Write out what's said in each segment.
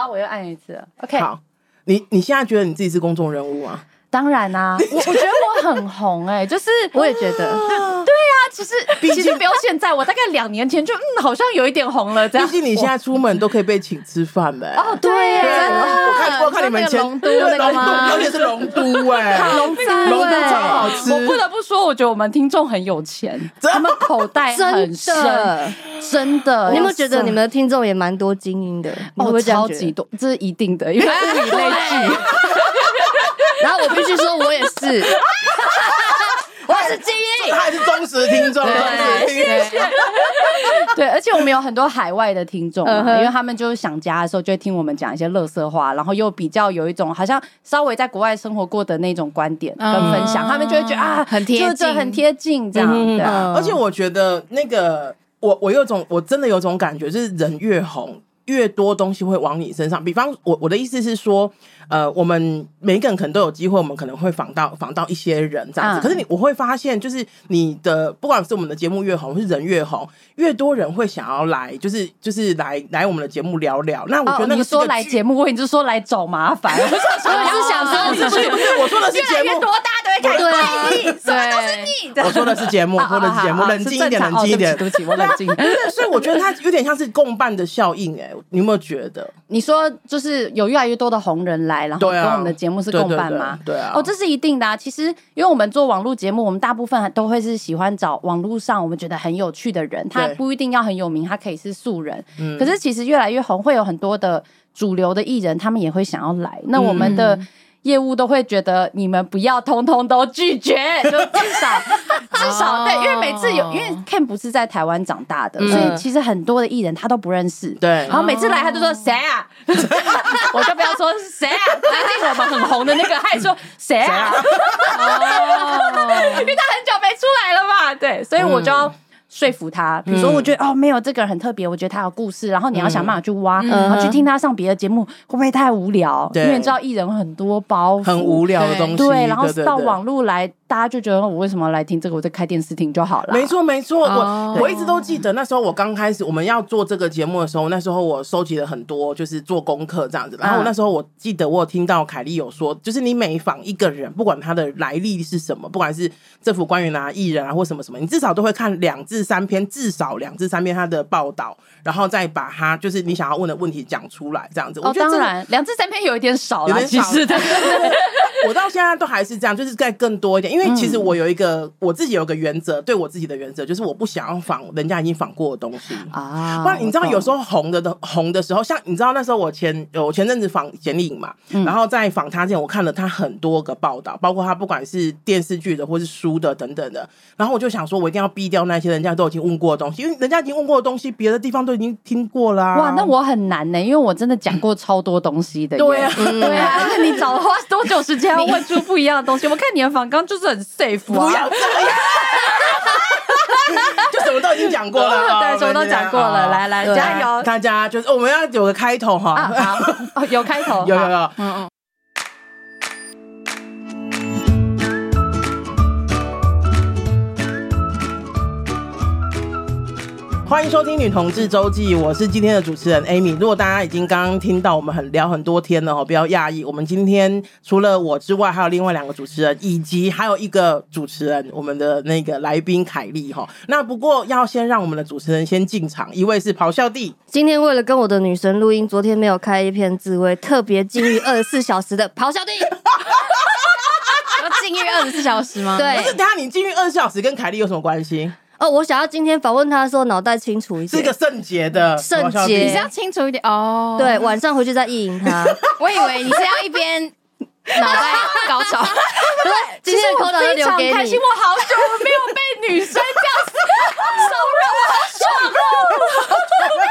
好，我又按一次。OK，好，你你现在觉得你自己是公众人物吗？当然啦、啊，我我觉得我很红哎、欸，就是我也觉得，其实 其实不用现在，我大概两年前就嗯，好像有一点红了。这样，毕竟你现在出门都可以被请吃饭呗。哦，对，我看我看你们前龙都那个吗？而且是龙都哎，龙都龙都超好吃。我不得不说，我觉得我们听众很有钱，他们口袋很深，真的。你有没有觉得你们的听众也蛮多精英的？哦，超级多，这是一定的，因为物以类聚。然后我必须说，我也是，我也是精英，他也是忠实听众，对，谢谢。对，而且我们有很多海外的听众，因为他们就是想家的时候，就会听我们讲一些乐色话，然后又比较有一种好像稍微在国外生活过的那种观点跟分享，他们就会觉得啊，很贴近，很贴近这样的。而且我觉得那个，我我有种，我真的有种感觉，就是人越红，越多东西会往你身上。比方，我我的意思是说。呃，我们每一个人可能都有机会，我们可能会访到访到一些人这样子。嗯、可是你我会发现，就是你的不管是我们的节目越红，是人越红，越多人会想要来，就是就是来来我们的节目聊聊。那我觉得那个、哦、你说来节目，你就说来找麻烦。我是想说，不是不是，我说的是节目，多大都会开心，什么都是你。我说的是节目，说的是节目，冷静一点，冷静一点。对不起，我冷静。所以我觉得它有点像是共伴的效应，哎，你有没有觉得？你说就是有越来越多的红人来，然后跟我们的节目是共伴吗？对啊，哦，这是一定的啊。其实，因为我们做网络节目，我们大部分都会是喜欢找网络上我们觉得很有趣的人，他不一定要很有名，他可以是素人。可是其实越来越红，会有很多的主流的艺人，他们也会想要来。那我们的。业务都会觉得你们不要通通都拒绝，就至少 至少对，因为每次有，因为 Ken 不是在台湾长大的，所以其实很多的艺人他都不认识。对，然后每次来他就说谁啊，我就不要说是谁啊，最近我们很红的那个，他也说谁啊，因为他很久没出来了嘛，对，所以我就要。说服他，比如说，我觉得、嗯、哦，没有这个人很特别，我觉得他有故事，然后你要想办法去挖，嗯、然后去听他上别的节目，会不会太无聊？因为你知道艺人很多包袱，很无聊的东西，对，然后到网络来。大家就觉得我为什么来听这个？我在开电视听就好了。没错，没错，我我一直都记得那时候我刚开始我们要做这个节目的时候，那时候我收集了很多，就是做功课这样子。然后那时候我记得我有听到凯莉有说，就是你每访一个人，不管他的来历是什么，不管是政府官员啊、艺人啊或什么什么，你至少都会看两至三篇，至少两至三篇他的报道，然后再把他就是你想要问的问题讲出来这样子。哦，当然，两至三篇有一点少了，其实的。我到现在都还是这样，就是再更多一点，因为其实我有一个、嗯、我自己有个原则，对我自己的原则就是我不想要仿人家已经仿过的东西啊。不然你知道有时候红的的红的时候，像你知道那时候我前我前阵子仿简莉颖嘛，嗯、然后在访他之前，我看了他很多个报道，包括他不管是电视剧的或是书的等等的，然后我就想说，我一定要避掉那些人家都已经问过的东西，因为人家已经问过的东西，别的地方都已经听过啦、啊。哇，那我很难呢、欸，因为我真的讲过超多东西的。对啊，对啊，而且你找花多久时间要 问出不一样的东西？我看你的访纲就是很 safe 啊。就什么都已经讲过了，对，什么都讲过了。来来，加油！大家就是我们要有个开头哈，好，有开头，有 有有，嗯嗯。欢迎收听《女同志周记》，我是今天的主持人 Amy。如果大家已经刚刚听到我们很聊很多天了哦，不要讶异。我们今天除了我之外，还有另外两个主持人，以及还有一个主持人，我们的那个来宾凯莉哈。那不过要先让我们的主持人先进场，一位是咆哮帝。今天为了跟我的女神录音，昨天没有开一篇自慰，特别禁欲 二十四小时的咆哮帝。要禁欲二十四小时吗？对。不是等下你禁欲二十四小时跟凯莉有什么关系？哦，我想要今天访问他的时候，脑袋清楚一些。是个圣洁的圣洁，你是要清楚一点哦。对，晚上回去再意淫他。我以为你是要一边脑袋高潮。对，今天的口头就留给你。开心，我好久没有被女生这样子骚扰，我好爽哦！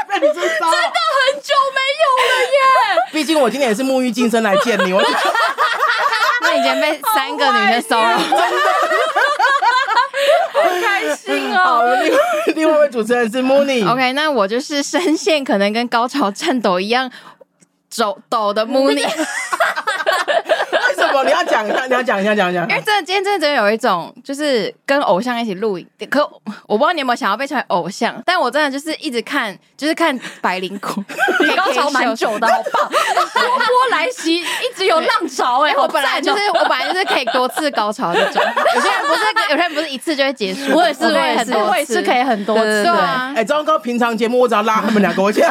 被女生骚扰，真的很久没有了耶。毕竟我今天也是沐浴净身来见你，我。那以前被三个女生骚扰，真的。好开心哦！另外 另外一位主持人是 Mooney。OK，那我就是声线可能跟高潮颤抖一样，抖抖的 Mooney。你要讲一下，你要讲一下，讲一下。因为真的，今天真的真的有一种，就是跟偶像一起录影。可我不知道你有没有想要被称为偶像，但我真的就是一直看，就是看百灵果，你高潮蛮久的，好棒！波波来袭，一直有浪潮哎！我本来就是我本来就是可以多次高潮这种。有些人不是，有些人不是一次就会结束。我也是，我也是，我也是可以很多次。对啊，哎，张哥！平常节目我只要拉他们两个，我就拉。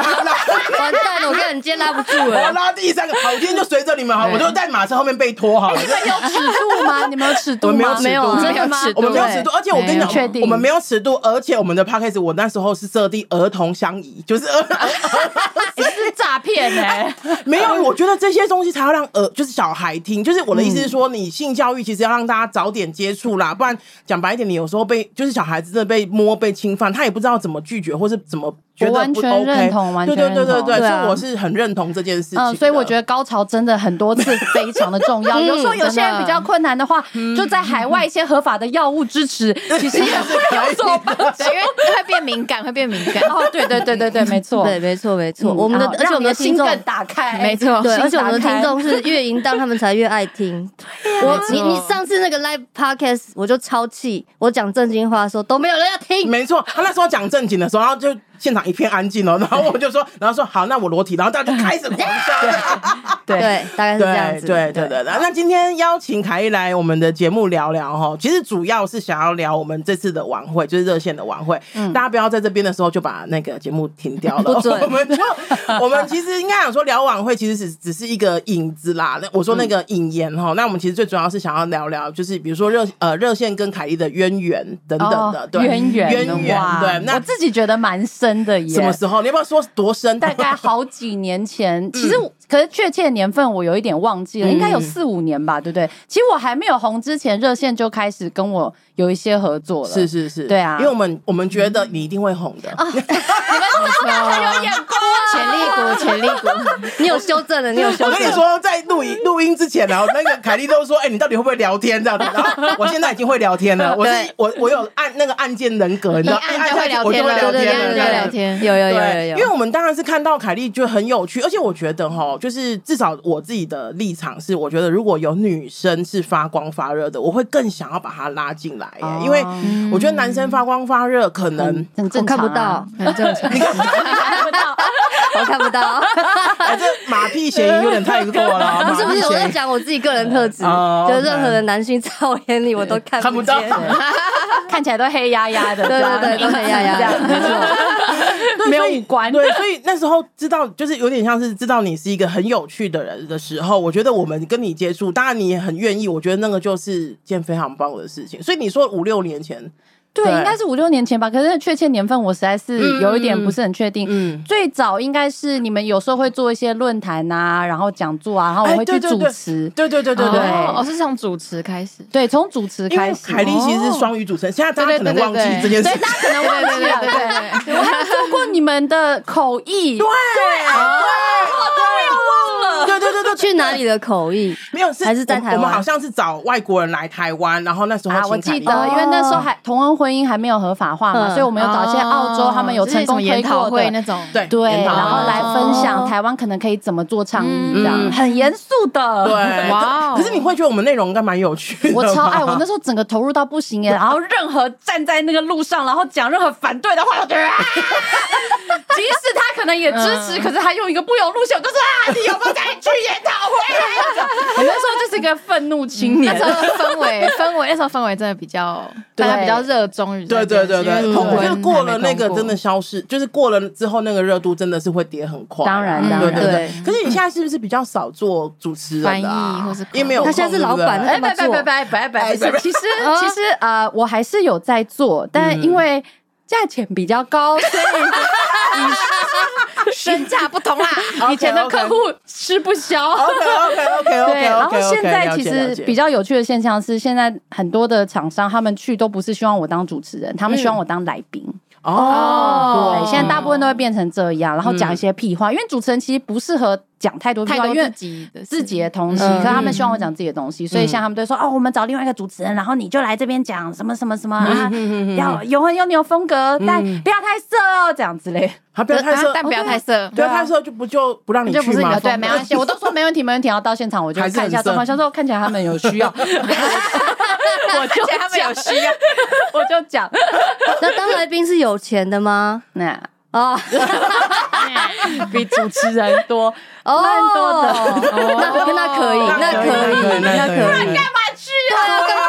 完蛋了，我跟你今天拉不住了。我拉第三个，好，今天就随着你们好，我就在马车后面被拖哈。你们有尺度吗？你们有尺度吗？没有，没有，真的吗？我们没有尺度，而且我跟你讲，我们没有尺度，而且我们的 podcast 我那时候是设定儿童相宜，就是 儿童是诈骗哎，没有，我觉得这些东西才要让儿就是小孩听，就是我的意思是说，你性教育其实要让大家早点接触啦，不然讲白一点，你有时候被就是小孩子真的被摸被侵犯，他也不知道怎么拒绝或是怎么。我完全认同，完全认同，对对对对对，所以我是很认同这件事情。嗯，所以我觉得高潮真的很多次非常的重要。有时候有些人比较困难的话，就在海外一些合法的药物支持，其实也是有所帮助，因为会变敏感，会变敏感。哦，对对对对对，没错，对，没错没错。我们的而且我们的心更打开，没错，对，而且我们的听众是越淫荡，他们才越爱听。我你你上次那个 live podcast，我就超气，我讲正经话的时候都没有人要听。没错，他那时候讲正经的时候，然后就。现场一片安静哦，然后我就说，然后说好，那我裸体，然后大家就开始狂笑。对 对，大概是这样子。对对对对。那今天邀请凯莉来我们的节目聊聊哈，其实主要是想要聊我们这次的晚会，就是热线的晚会。嗯。大家不要在这边的时候就把那个节目停掉了。我们就我们其实应该想说聊晚会，其实只只是一个影子啦。那我说那个引言哈，那我们其实最主要是想要聊聊，就是比如说热呃热线跟凯莉的渊源等等的。对。渊源。渊源。对。那我自己觉得蛮深。真的耶？什么时候？你要不要说多深？大概好几年前，其实可是确切的年份我有一点忘记了，应该有四五年吧，对不对？其实我还没有红之前，热线就开始跟我有一些合作了。是是是，对啊，因为我们我们觉得你一定会红的。你们很有眼光，潜力股，潜力股。你有修正的，你有修正。我跟你说，在录音录音之前，然后那个凯莉都说：“哎，你到底会不会聊天？”这样子。然后我现在已经会聊天了。我是我我有按那个按键人格，你知道，按就会聊天了，对对对。聊天。有有有有有，因为我们当然是看到凯莉就很有趣，而且我觉得哈，就是至少我自己的立场是，我觉得如果有女生是发光发热的，我会更想要把她拉进来，因为我觉得男生发光发热可能我看不到，很正常，看不到，我看不到，这马屁嫌疑有点太过了，不是不是，我在讲我自己个人特质，就任何的男性在我眼里我都看不到，看起来都黑压压的，对对对，都黑压压的，没有五官，对，所以那时候知道，就是有点像是知道你是一个很有趣的人的时候，我觉得我们跟你接触，当然你也很愿意，我觉得那个就是件非常棒的事情。所以你说五六年前。对，应该是五六年前吧，可是确切年份我实在是有一点不是很确定。嗯，最早应该是你们有时候会做一些论坛啊，然后讲座啊，然后我会去主持。对对对对对，我是从主持开始。对，从主持开始。凯莉其实是双语主持人，现在大家可能忘记这件事，对，大家可能忘记了。对对对，我还有做过你们的口译。对对。对对对对，去哪里的口译？没有，是还是在台湾？我们好像是找外国人来台湾，然后那时候我记得，因为那时候还同恩婚姻还没有合法化嘛，所以我们有找一些澳洲，他们有成功研讨会那种，对对，然后来分享台湾可能可以怎么做倡议，这样很严肃的。对，哇！可是你会觉得我们内容应该蛮有趣，我超爱，我那时候整个投入到不行耶。然后任何站在那个路上，然后讲任何反对的话，我觉得，即使他可能也支持，可是他用一个不同路线，就是啊，你有没有在？去研讨会，我 那时候就是一个愤怒青年。那时候氛围氛围，那时候氛围真的比较，大家比较热衷于。对对对对，我觉得过了那个真的消失，就是过了之后那个热度真的是会跌很快。当然，当然，对对。可是你现在是不是比较少做主持人、翻译，或是因为没有？他现在是老板，哎，拜拜拜拜拜拜。其实其实呃，我还是有在做，但因为价钱比较高，所以。身价不同啦，以前的客户吃不消。OK OK OK OK。对，然后现在其实比较有趣的现象是，现在很多的厂商他们去都不是希望我当主持人，他们希望我当来宾。哦，对，现在大部分都会变成这样，然后讲一些屁话，因为主持人其实不适合讲太多太多，因为自己的自己的东西，可是他们希望我讲自己的东西，所以像他们都说哦，我们找另外一个主持人，然后你就来这边讲什么什么什么啊，要有很有你有风格，但不要太色哦，这样之类。他不要太色，但不要太色，不要太色就不就不让你去嘛？对，没关系，我都说没问题，没问题。然后到现场我就看一下状况，像说看起来他们有需要，我就他们有需要，我就讲。那当来宾是有钱的吗？那啊，比主持人多，蛮多的。那那可以，那可以，那可以。不然干嘛去啊？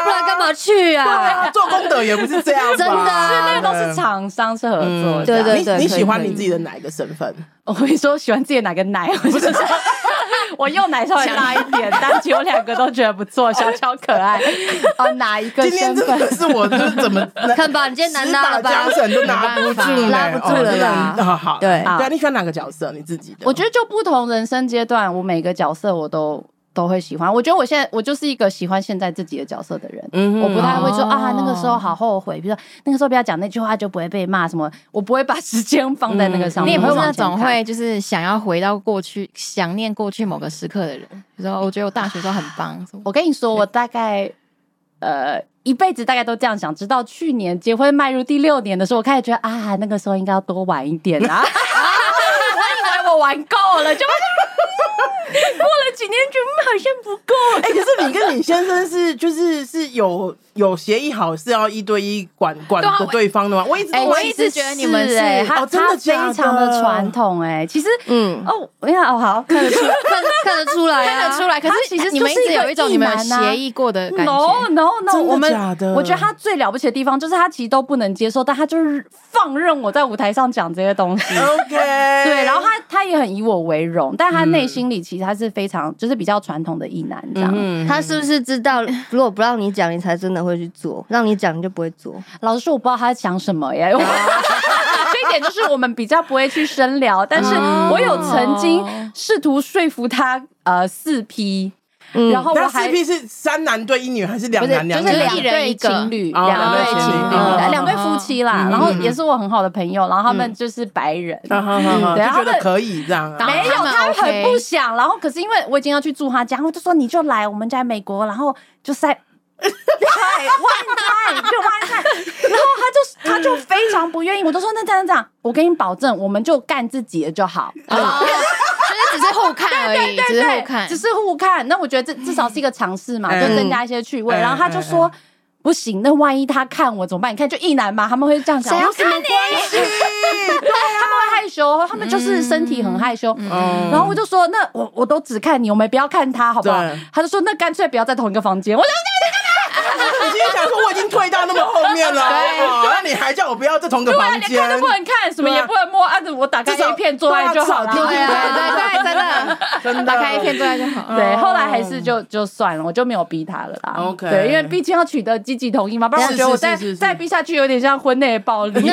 不然干嘛去？啊？做功德也不是这样，真的，那个都是厂商是合作。对对对，你喜欢你自己的哪一个身份？我跟你说，喜欢自己的哪个奶？不是。我右奶稍微大一点，但其实我两个都觉得不错，小巧可爱。哦，哪一个？今天真的是我，就是怎么 看吧？你今天难拿了吧？缰绳都拿不住，拉不住了啦。好，对对，你喜欢哪个角色？你自己的？我觉得就不同人生阶段，我每个角色我都都会喜欢。我觉得我现在我就是一个喜欢现在自己的角色的人。嗯，我不太会说啊，那个时候好后悔。比如说那个时候不要讲那句话，就不会被骂什么。我不会把时间放在那个上面。你也不是那种会就是想要回到过去，想念过去某个时刻的人。比如说，我觉得我大学时候很棒。我跟你说，我大概呃一辈子大概都这样想，直到去年结婚迈入第六年的时候，我开始觉得啊，那个时候应该要多玩一点啊。我玩够了，就。过了几年，觉得好像不够。哎，可是你跟你先生是就是是有有协议好是要一对一管管着对方的吗？我一直我一直觉得你们是哎，他他非常的传统哎。其实嗯哦，我看哦好看得出 看看得出来看得出来。可是其实你们一直有一种你们协议过的感觉。No No No，我们假的。我觉得他最了不起的地方就是他其实都不能接受，但他就是放任我在舞台上讲这些东西。OK，对，然后他他也很以我为荣，但他内心里其实他是非常。就是比较传统的异男这样，嗯、他是不是知道如果不让你讲，你才真的会去做；让你讲，你就不会做。老实说，我不知道他在讲什么耶。这一点就是我们比较不会去深聊，但是我有曾经试图说服他，呃，四 P。然后我还四 P 是三男对一女还是两男两女？就是两对情侣，两对情侣，两对夫妻啦。然后也是我很好的朋友，然后他们就是白人，对，然后觉得可以这样。没有，他很不想。然后可是因为我已经要去住他家，我就说你就来我们家美国，然后就塞，对，one time 就 one time。然后他就他就非常不愿意，我就说那这样这样，我给你保证，我们就干自己的就好。只是互看而已，只是互看，只是互看。那我觉得这至少是一个尝试嘛，就增加一些趣味。然后他就说不行，那万一他看我怎么办？你看，就一男嘛，他们会这样想。谁要看你？对，他们会害羞，他们就是身体很害羞。然后我就说，那我我都只看你，我们不要看他，好不好？他就说，那干脆不要在同一个房间。我说。我今天想说，我已经退到那么后面了，那你还叫我不要在同个房间？看都不能看，什么也不能摸，按着我 打开一片做爱就好。对对对，真的真的，打开一片做爱就好。对，后来还是就就算了，我就没有逼他了啦。OK，对，因为毕竟要取得积极同意嘛，不然我觉得我再再逼下去有点像婚内暴力。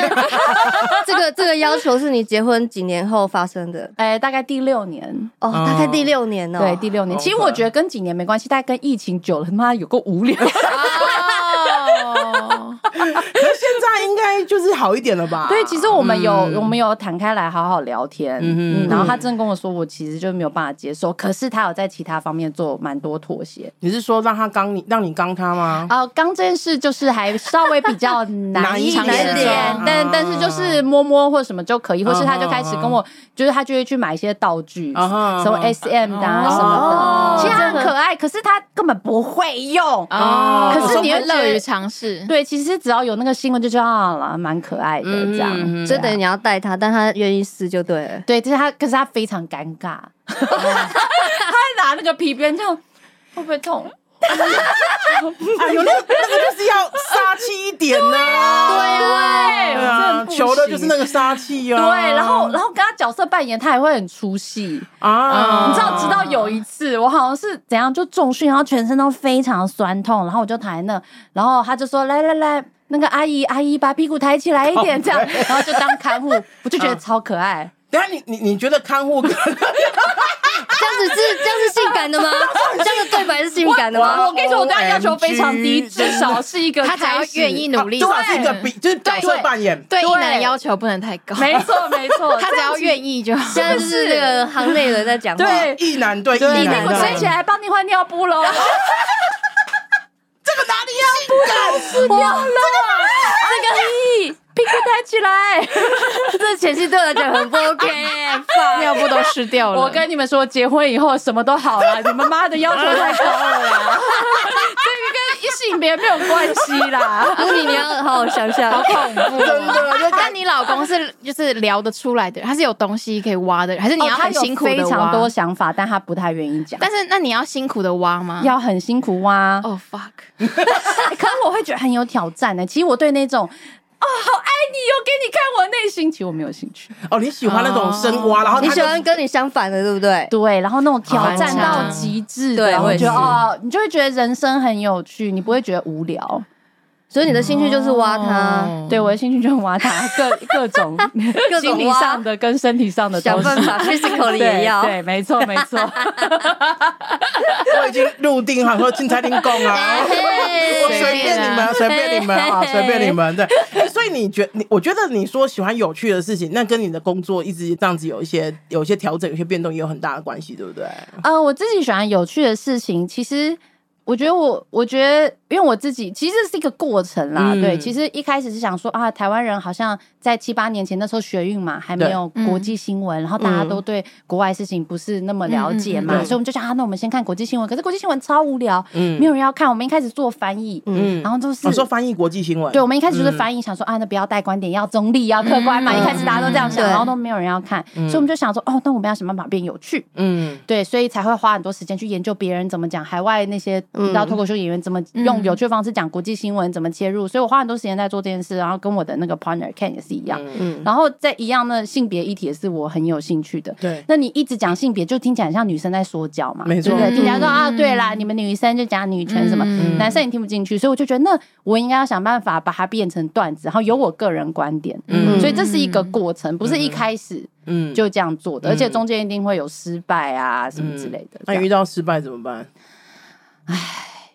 这个这个要求是你结婚几年后发生的？哎，大概第六年哦，大概第六年哦，对，第六年。其实我觉得跟几年没关系，大概跟疫情久了，他妈有够无聊。哦，可是现在应该就是好一点了吧？对，其实我们有我们有谈开来好好聊天，嗯嗯，然后他真跟我说，我其实就没有办法接受，可是他有在其他方面做蛮多妥协。你是说让他刚你让你刚他吗？啊，刚这件事就是还稍微比较难一点点，但但是就是摸摸或什么就可以，或是他就开始跟我，就是他就会去买一些道具，什么 SM 的什么的，其实很可爱，可是他根本不会用，哦。可是你会乐于尝试。对，其实只要有那个新闻就知道了，蛮可爱的这样。所以等于你要带他，但他愿意试就对了。对，就是他，可是他非常尴尬，他会拿那个皮鞭这样，会不会痛？有那个那个就是要杀气一点呢，对对啊，求的就是那个杀气啊。对，然后然后跟他角色扮演，他也会很出戏啊。你知道，直到有一次，我好像是怎样就重训，然后全身都非常酸痛，然后我就躺在那，然后他就说：“来来来，那个阿姨阿姨，把屁股抬起来一点，这样。”然后就当看护，我就觉得超可爱。等下你你你觉得看护？这样子是这样是性感的吗？这样的对白是性感感的吗？我跟你说，我对他要求非常低，至少是一个他只要愿意努力，至少是一个比就是角色扮演，对异男的要求不能太高。没错没错，他只要愿意就好。现在是那个行内人在讲话，对异男对一男，我睡起来帮你换尿布喽。这个哪里要不死掉了？这个屁屁股抬起来，这前期对我来讲很不 OK，尿布都湿掉了。我跟你们说，结婚以后什么都好了，你们妈的要求太高了啦。这个跟性别没有关系啦。如你你要好好想想，好恐怖，真的。但你老公是就是聊得出来的，他是有东西可以挖的，还是你要很辛苦的挖？非常多想法，但他不太愿意讲。但是那你要辛苦的挖吗？要很辛苦挖。哦 fuck！可是我会觉得很有挑战呢。其实我对那种。哦，好爱你哟！给你看我内心，其实我没有兴趣。哦，你喜欢那种深挖，然后你喜欢跟你相反的，对不对？对，然后那种挑战到极致的，我觉得哦，你就会觉得人生很有趣，你不会觉得无聊。所以你的兴趣就是挖他，对，我的兴趣就是挖它，各各种心理上的跟身体上的，想办法，physical 也要，对，没错，没错。我已经入定好说进餐厅供啊，我随便你们，随便你们啊，随便你们。对，所以你觉你，我觉得你说喜欢有趣的事情，那跟你的工作一直这样子有一些有一些调整，有些变动，也有很大的关系，对不对？呃，我自己喜欢有趣的事情，其实。我觉得我，我觉得，因为我自己其实是一个过程啦。嗯、对，其实一开始是想说啊，台湾人好像在七八年前那时候学运嘛，还没有国际新闻，嗯、然后大家都对国外事情不是那么了解嘛，嗯、所以我们就想啊，那我们先看国际新闻。可是国际新闻超无聊，嗯，没有人要看。我们一开始做翻译，嗯，然后就是我说翻译国际新闻，对，我们一开始就是翻译，想说啊，那不要带观点，要中立，要客观嘛。嗯、一开始大家都这样想，然后都没有人要看，嗯、所以我们就想说，哦，那我们要想办法变有趣，嗯，对，所以才会花很多时间去研究别人怎么讲海外那些你知道脱口秀演员。怎么用有趣的方式讲国际新闻？嗯、怎么切入？所以我花很多时间在做这件事，然后跟我的那个 partner Ken 也是一样。嗯，然后在一样的性别议题也是我很有兴趣的。对，那你一直讲性别，就听起来很像女生在说教嘛？没错，对，听起来说啊，对啦，你们女生就讲女权什么，嗯、男生也听不进去，所以我就觉得，那我应该要想办法把它变成段子，然后有我个人观点。嗯，所以这是一个过程，不是一开始嗯就这样做的，而且中间一定会有失败啊什么之类的。那遇到失败怎么办？唉。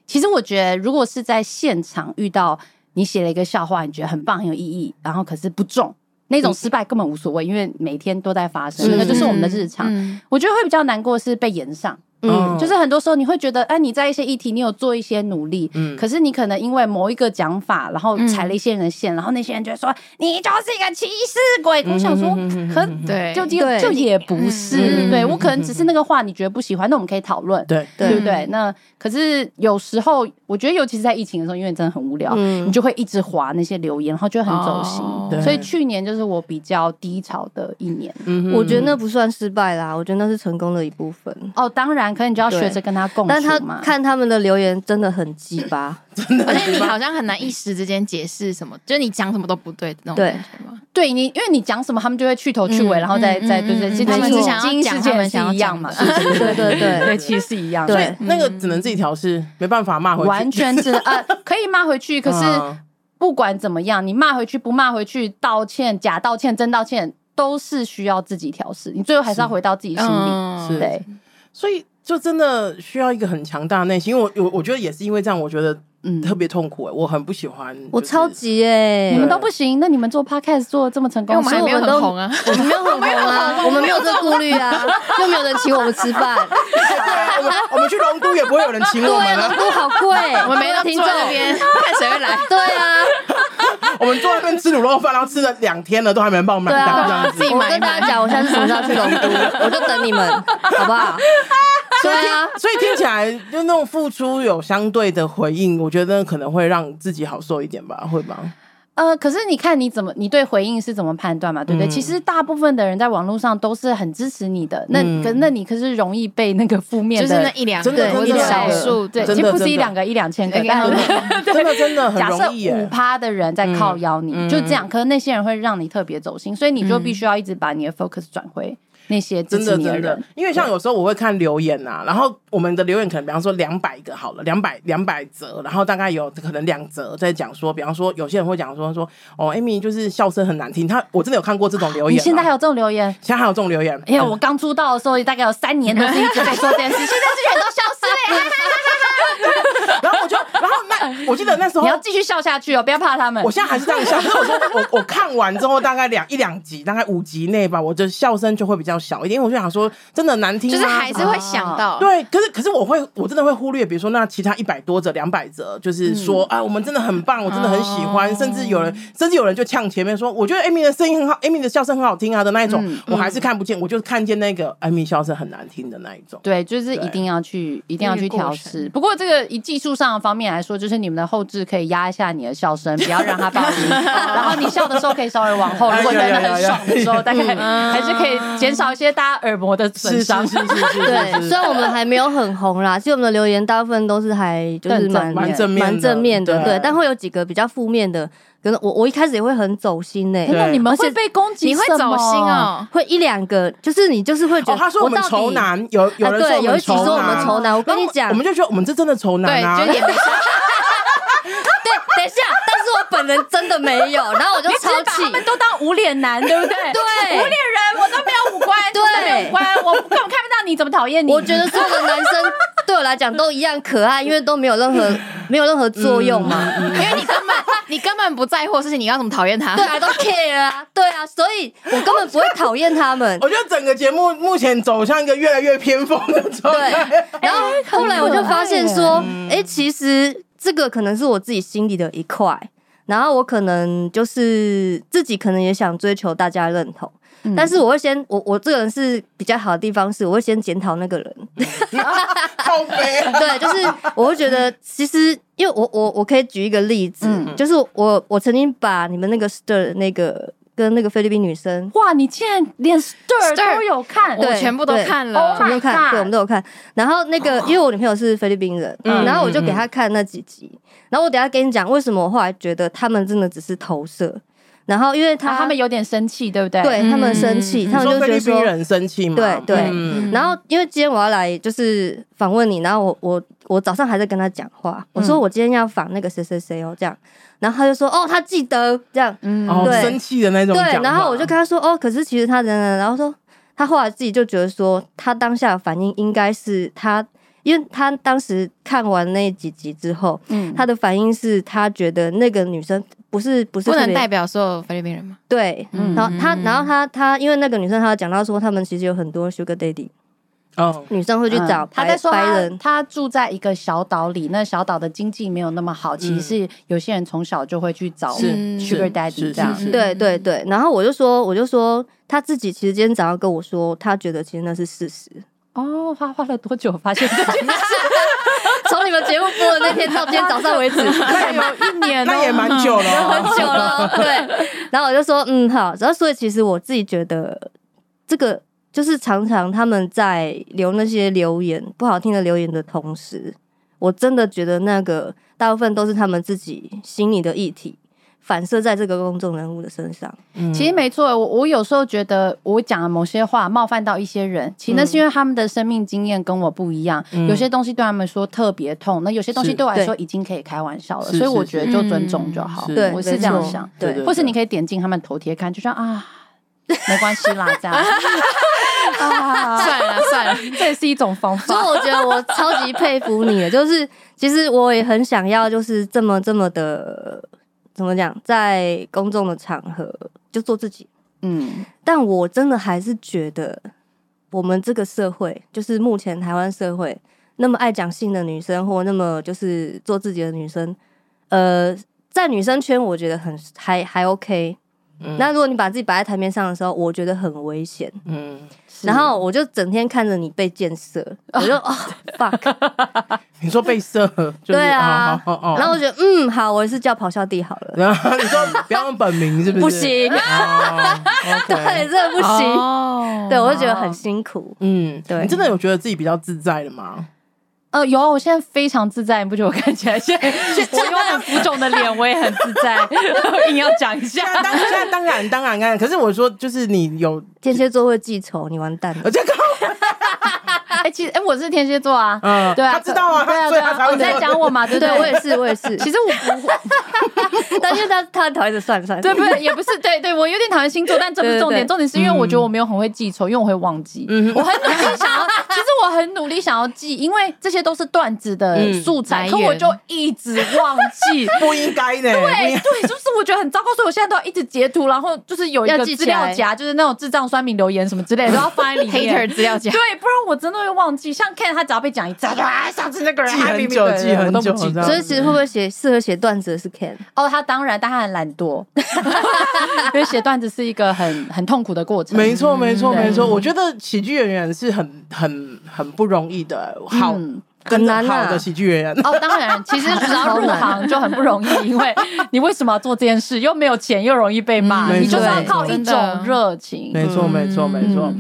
其实我觉得，如果是在现场遇到你写了一个笑话，你觉得很棒、很有意义，然后可是不中，那种失败根本无所谓，因为每天都在发生，那个就是我们的日常。我觉得会比较难过是被延上。嗯，就是很多时候你会觉得，哎，你在一些议题你有做一些努力，嗯，可是你可能因为某一个讲法，然后踩了一些人的线，然后那些人就会说你就是一个歧视鬼。我想说，可对，就就就也不是，对我可能只是那个话你觉得不喜欢，那我们可以讨论，对。对。不对？那可是有时候我觉得，尤其是在疫情的时候，因为真的很无聊，你就会一直划那些留言，然后就很走心。所以去年就是我比较低潮的一年。我觉得那不算失败啦，我觉得那是成功的一部分。哦，当然。可能你就要学着跟他共处嘛。但他看他们的留言真的很鸡巴，真的。而且你好像很难一时之间解释什么，就是你讲什么都不对的那种感觉吗？对你，因为你讲什么，他们就会去头去尾，然后再再对对。其实他们是想要讲他们想要讲嘛，对对对 对，其实是一样。对，那个只能自己调试，没办法骂回去。完全只呃可以骂回去，可是 不管怎么样，你骂回去不骂回去，道歉假道歉真道歉，都是需要自己调试。你最后还是要回到自己心里，对，所以。就真的需要一个很强大的内心，因为我我我觉得也是因为这样，我觉得嗯。特别痛苦哎，我很不喜欢，我超级哎，你们都不行，那你们做 podcast 做的这么成功，我们还没有很红啊，我们没有很红啊，我们没有这顾虑啊，又没有人请我们吃饭，我们我们去龙都也不会有人请我们啊，龙都好贵，我们没有听众那边看谁会来，对啊，我们坐在那边吃卤肉饭，然后吃了两天了，都还没人帮我买单，这样子。我跟大家讲，我下次什么时候去龙都，我就等你们，好不好？对啊，所以听起来就那种付出有相对的回应，我觉得可能会让自己好受一点吧，会吧？呃，可是你看你怎么，你对回应是怎么判断嘛？对不对？其实大部分的人在网络上都是很支持你的，那可那你可是容易被那个负面的，就是那一两个，或者少数，对，其实不是一两个、一两千个，但真的真的很容易。五趴的人在靠邀你，就这样，可是那些人会让你特别走心，所以你就必须要一直把你的 focus 转回。那些真的真的，因为像有时候我会看留言呐，然后我们的留言可能比方说两百个好了，两百两百则，然后大概有可能两则在讲说，比方说有些人会讲说说哦，Amy 就是笑声很难听，他我真的有看过这种留言。你现在还有这种留言？现在还有这种留言？因为我刚出道的时候大概有三年都是一直在说这件事，现在这些人都消失了。然后我就，然后那我记得那时候你要继续笑下去哦，不要怕他们。我现在还是这样笑，可是我说我我看完之后大概两一两集，大概五集内吧，我的笑声就会比较小一点，因为我就想说真的难听，就是还是会想到。对，可是可是我会我真的会忽略，比如说那其他一百多则、两百则，就是说啊，我们真的很棒，我真的很喜欢，甚至有人甚至有人就呛前面说，我觉得 Amy 的声音很好，Amy 的笑声很好听啊的那一种，我还是看不见，我就看见那个 Amy 笑声很难听的那一种。对，就是一定要去一定要去调试。不过这个以技术上的方面来说，就是你们的后置可以压一下你的笑声，不要让它爆音，然后你笑的时候可以稍微往后，如果真的很爽的时候，大概还是可以减少一些大家耳膜的损伤。对，虽然我们还没有很红啦，其实我们的留言大部分都是还就是蛮蛮正面蛮正面的，对，但会有几个比较负面的。可能我我一开始也会很走心呢，那你们会被攻击，你会走心哦，会一两个，就是你就是会觉得，他说我们仇男，有有人对，有一集说我们仇男，我跟你讲，我们就觉得我们这真的仇男啊。等一下，但是我本人真的没有，然后我就超气，他们都当无脸男，对不对？对，无脸人，我都没有五官，对，没有五官，我根本看不到你怎么讨厌你。我觉得所有的男生对我来讲都一样可爱，因为都没有任何 没有任何作用嘛，因为你根本你根本不在乎的事情，你要怎么讨厌他？对啊，都 care 啊，对啊，所以我根本不会讨厌他们。我觉得整个节目目前走向一个越来越偏锋的状态。对，然后后来我就发现说，哎，其实。这个可能是我自己心里的一块，然后我可能就是自己可能也想追求大家认同，嗯、但是我会先我我这个人是比较好的地方是，我会先检讨那个人。对，就是我会觉得其实，因为我我我可以举一个例子，嗯、就是我我曾经把你们那个 Stir 那个。跟那个菲律宾女生，哇！你竟然连 Stir 都有看，对，我全部都看了，全部都看，对，我们都有看。然后那个，因为我女朋友是菲律宾人，然后我就给她看那几集。然后我等下跟你讲，为什么我后来觉得他们真的只是投射。然后因为他他们有点生气，对不对？对，他们生气，他们就觉得说菲律宾人生气嘛。对对。然后因为今天我要来就是访问你，然后我我我早上还在跟他讲话，我说我今天要访那个谁谁谁哦这样。然后他就说：“哦，他记得这样，嗯，对，生气的那种。”对，然后我就跟他说：“哦，可是其实他人人，然后说他后来自己就觉得说，他当下的反应应该是他，因为他当时看完那几集之后，嗯，他的反应是他觉得那个女生不是不是不能代表所有菲律宾人嘛？对，然后他，然后他他因为那个女生，他讲到说他们其实有很多 Sugar Daddy。”哦，女生会去找他在说白人，他住在一个小岛里，那小岛的经济没有那么好。其实是有些人从小就会去找 Sugar Daddy 这样。对对对，然后我就说，我就说他自己其实今天早上跟我说，他觉得其实那是事实。哦，花花了多久发现这件事？从你们节目播的那天到今天早上为止，那有一年，那也蛮久了，很久了。对，然后我就说，嗯，好。然后所以其实我自己觉得这个。就是常常他们在留那些留言不好听的留言的同时，我真的觉得那个大部分都是他们自己心里的议题反射在这个公众人物的身上。嗯，其实没错，我我有时候觉得我讲的某些话冒犯到一些人，其实那是因为他们的生命经验跟我不一样，嗯，有些东西对他们说特别痛，那有些东西对我来说已经可以开玩笑了，所以我觉得就尊重就好。对，我是这样想。对，或是你可以点进他们头贴看，就说啊，没关系啦，这样。啊，算了算了，这也是一种方法。所以我觉得我超级佩服你的，就是其实我也很想要，就是这么这么的怎么讲，在公众的场合就做自己。嗯，但我真的还是觉得，我们这个社会，就是目前台湾社会，那么爱讲性的女生，或那么就是做自己的女生，呃，在女生圈，我觉得很还还 OK。嗯、那如果你把自己摆在台面上的时候，我觉得很危险。嗯，然后我就整天看着你被建设，我就哦 fuck，你说被射，对啊，然后我觉得嗯好，我是叫咆哮帝好了。然后你说不要用本名是不是？不行，对，真的不行。对，我就觉得很辛苦。嗯，对，你真的有觉得自己比较自在的吗？呃，有啊，我现在非常自在，你不觉得我看起来现在 我有很浮肿的脸，我也很自在，硬要讲一下。当现在当然当然当然，可是我说就是你有天蝎座会记仇，你完蛋了。我这个。哎，其实哎，我是天蝎座啊，嗯，对啊，他知道啊，对啊，对啊，你在讲我嘛，对不对？我也是，我也是。其实我不会，但是他他很讨厌的算算，对不对？也不是，对对，我有点讨厌星座，但这不是重点，重点是因为我觉得我没有很会记仇，因为我会忘记。我很努力想要，其实我很努力想要记，因为这些都是段子的素材，可我就一直忘记，不应该的。对对，就是我觉得很糟糕，所以我现在都要一直截图，然后就是有一个资料夹，就是那种智障酸民留言什么之类的都要放在里面。Hater 资料夹，对，不然我真的会忘记。像 Ken 他只要被讲一次，他就啊，上次那个人记很久，记很久，所以其实会不会写适合写段子的是 Ken？哦，他当然，但他很懒惰，因为写段子是一个很很痛苦的过程。没错，没错，没错。我觉得喜剧演员是很很很不容易的，好。跟好的喜剧演员哦，当然，其实只要 入行就很不容易，因为你为什么要做这件事？又没有钱，又容易被骂，你就是要靠一种热情。没错，没错，没错。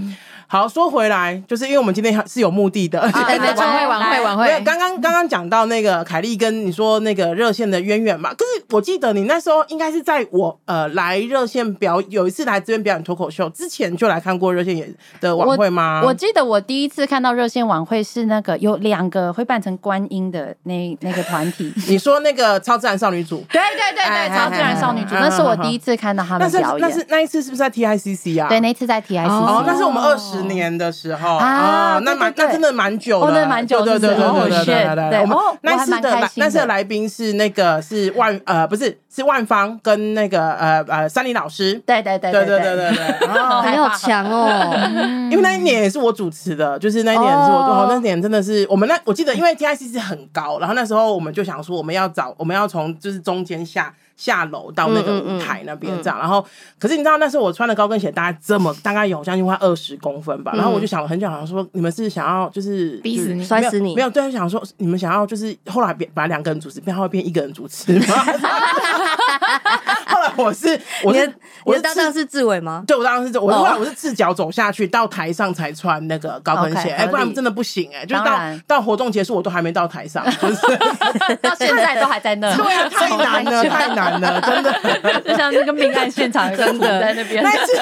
好，说回来，就是因为我们今天是有目的的，晚会晚会晚会。刚刚刚刚讲到那个凯莉跟你说那个热线的渊源嘛，可是我记得你那时候应该是在我呃来热线表有一次来这边表演脱口秀之前就来看过热线演的晚会吗？我记得我第一次看到热线晚会是那个有两个会扮成观音的那那个团体，你说那个超自然少女组？对对对对，超自然少女组，那是我第一次看到他们表演。那是那一次是不是在 TICC 啊？对，那一次在 TICC。哦，那是我们二十年的时候。啊，那蛮那真的蛮久的，那蛮久，对对对对对对对。我们那次的来那次的。来宾是那个是万呃不是是万芳跟那个呃呃山林老师，对对对对对对对。对，很好强哦。因为那一年也是我主持的，就是那一年是我那年真的是我们那我记得，因为 TIC 是很高，然后那时候我们就想说我们要找我们要从就是中间下。下楼到那个舞台那边这样，然后可是你知道那时候我穿的高跟鞋大概这么大概有将近快二十公分吧，然后我就想了很久，好像说你们是想要就是逼死你。摔死你，没有，对，想说你们想要就是后来变把两个人主持，变后变一个人主持 我是我是我当时是志伟吗？对，我当时是我后来我是赤脚走下去到台上才穿那个高跟鞋，哎，不然真的不行哎，就是到到活动结束我都还没到台上，就是 到现在都还在那，对啊，太难了，太难了。真的，就像那个命案现场，真的在那边。那一次，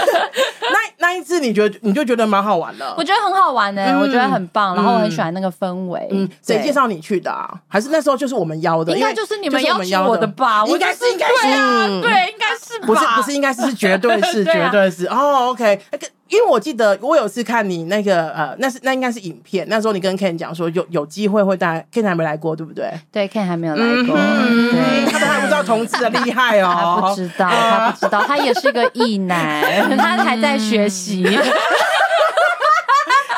那那一次，你觉得你就觉得蛮好玩的？我觉得很好玩呢，我觉得很棒，然后我很喜欢那个氛围。嗯，谁介绍你去的啊？还是那时候就是我们邀的？应该就是你们邀请我的吧？应该是，应该是，对，应该是吧？不是，不是，应该是，是绝对是，绝对是。哦，OK，那个。因为我记得我有次看你那个呃，那是那应该是影片，那时候你跟 Ken 讲说有有机会会带 Ken 还没来过，对不对？对，Ken 还没有来过，对，他都还不知道同志的厉害哦，他不知道，他不知道，他也是个异男，他还在学习。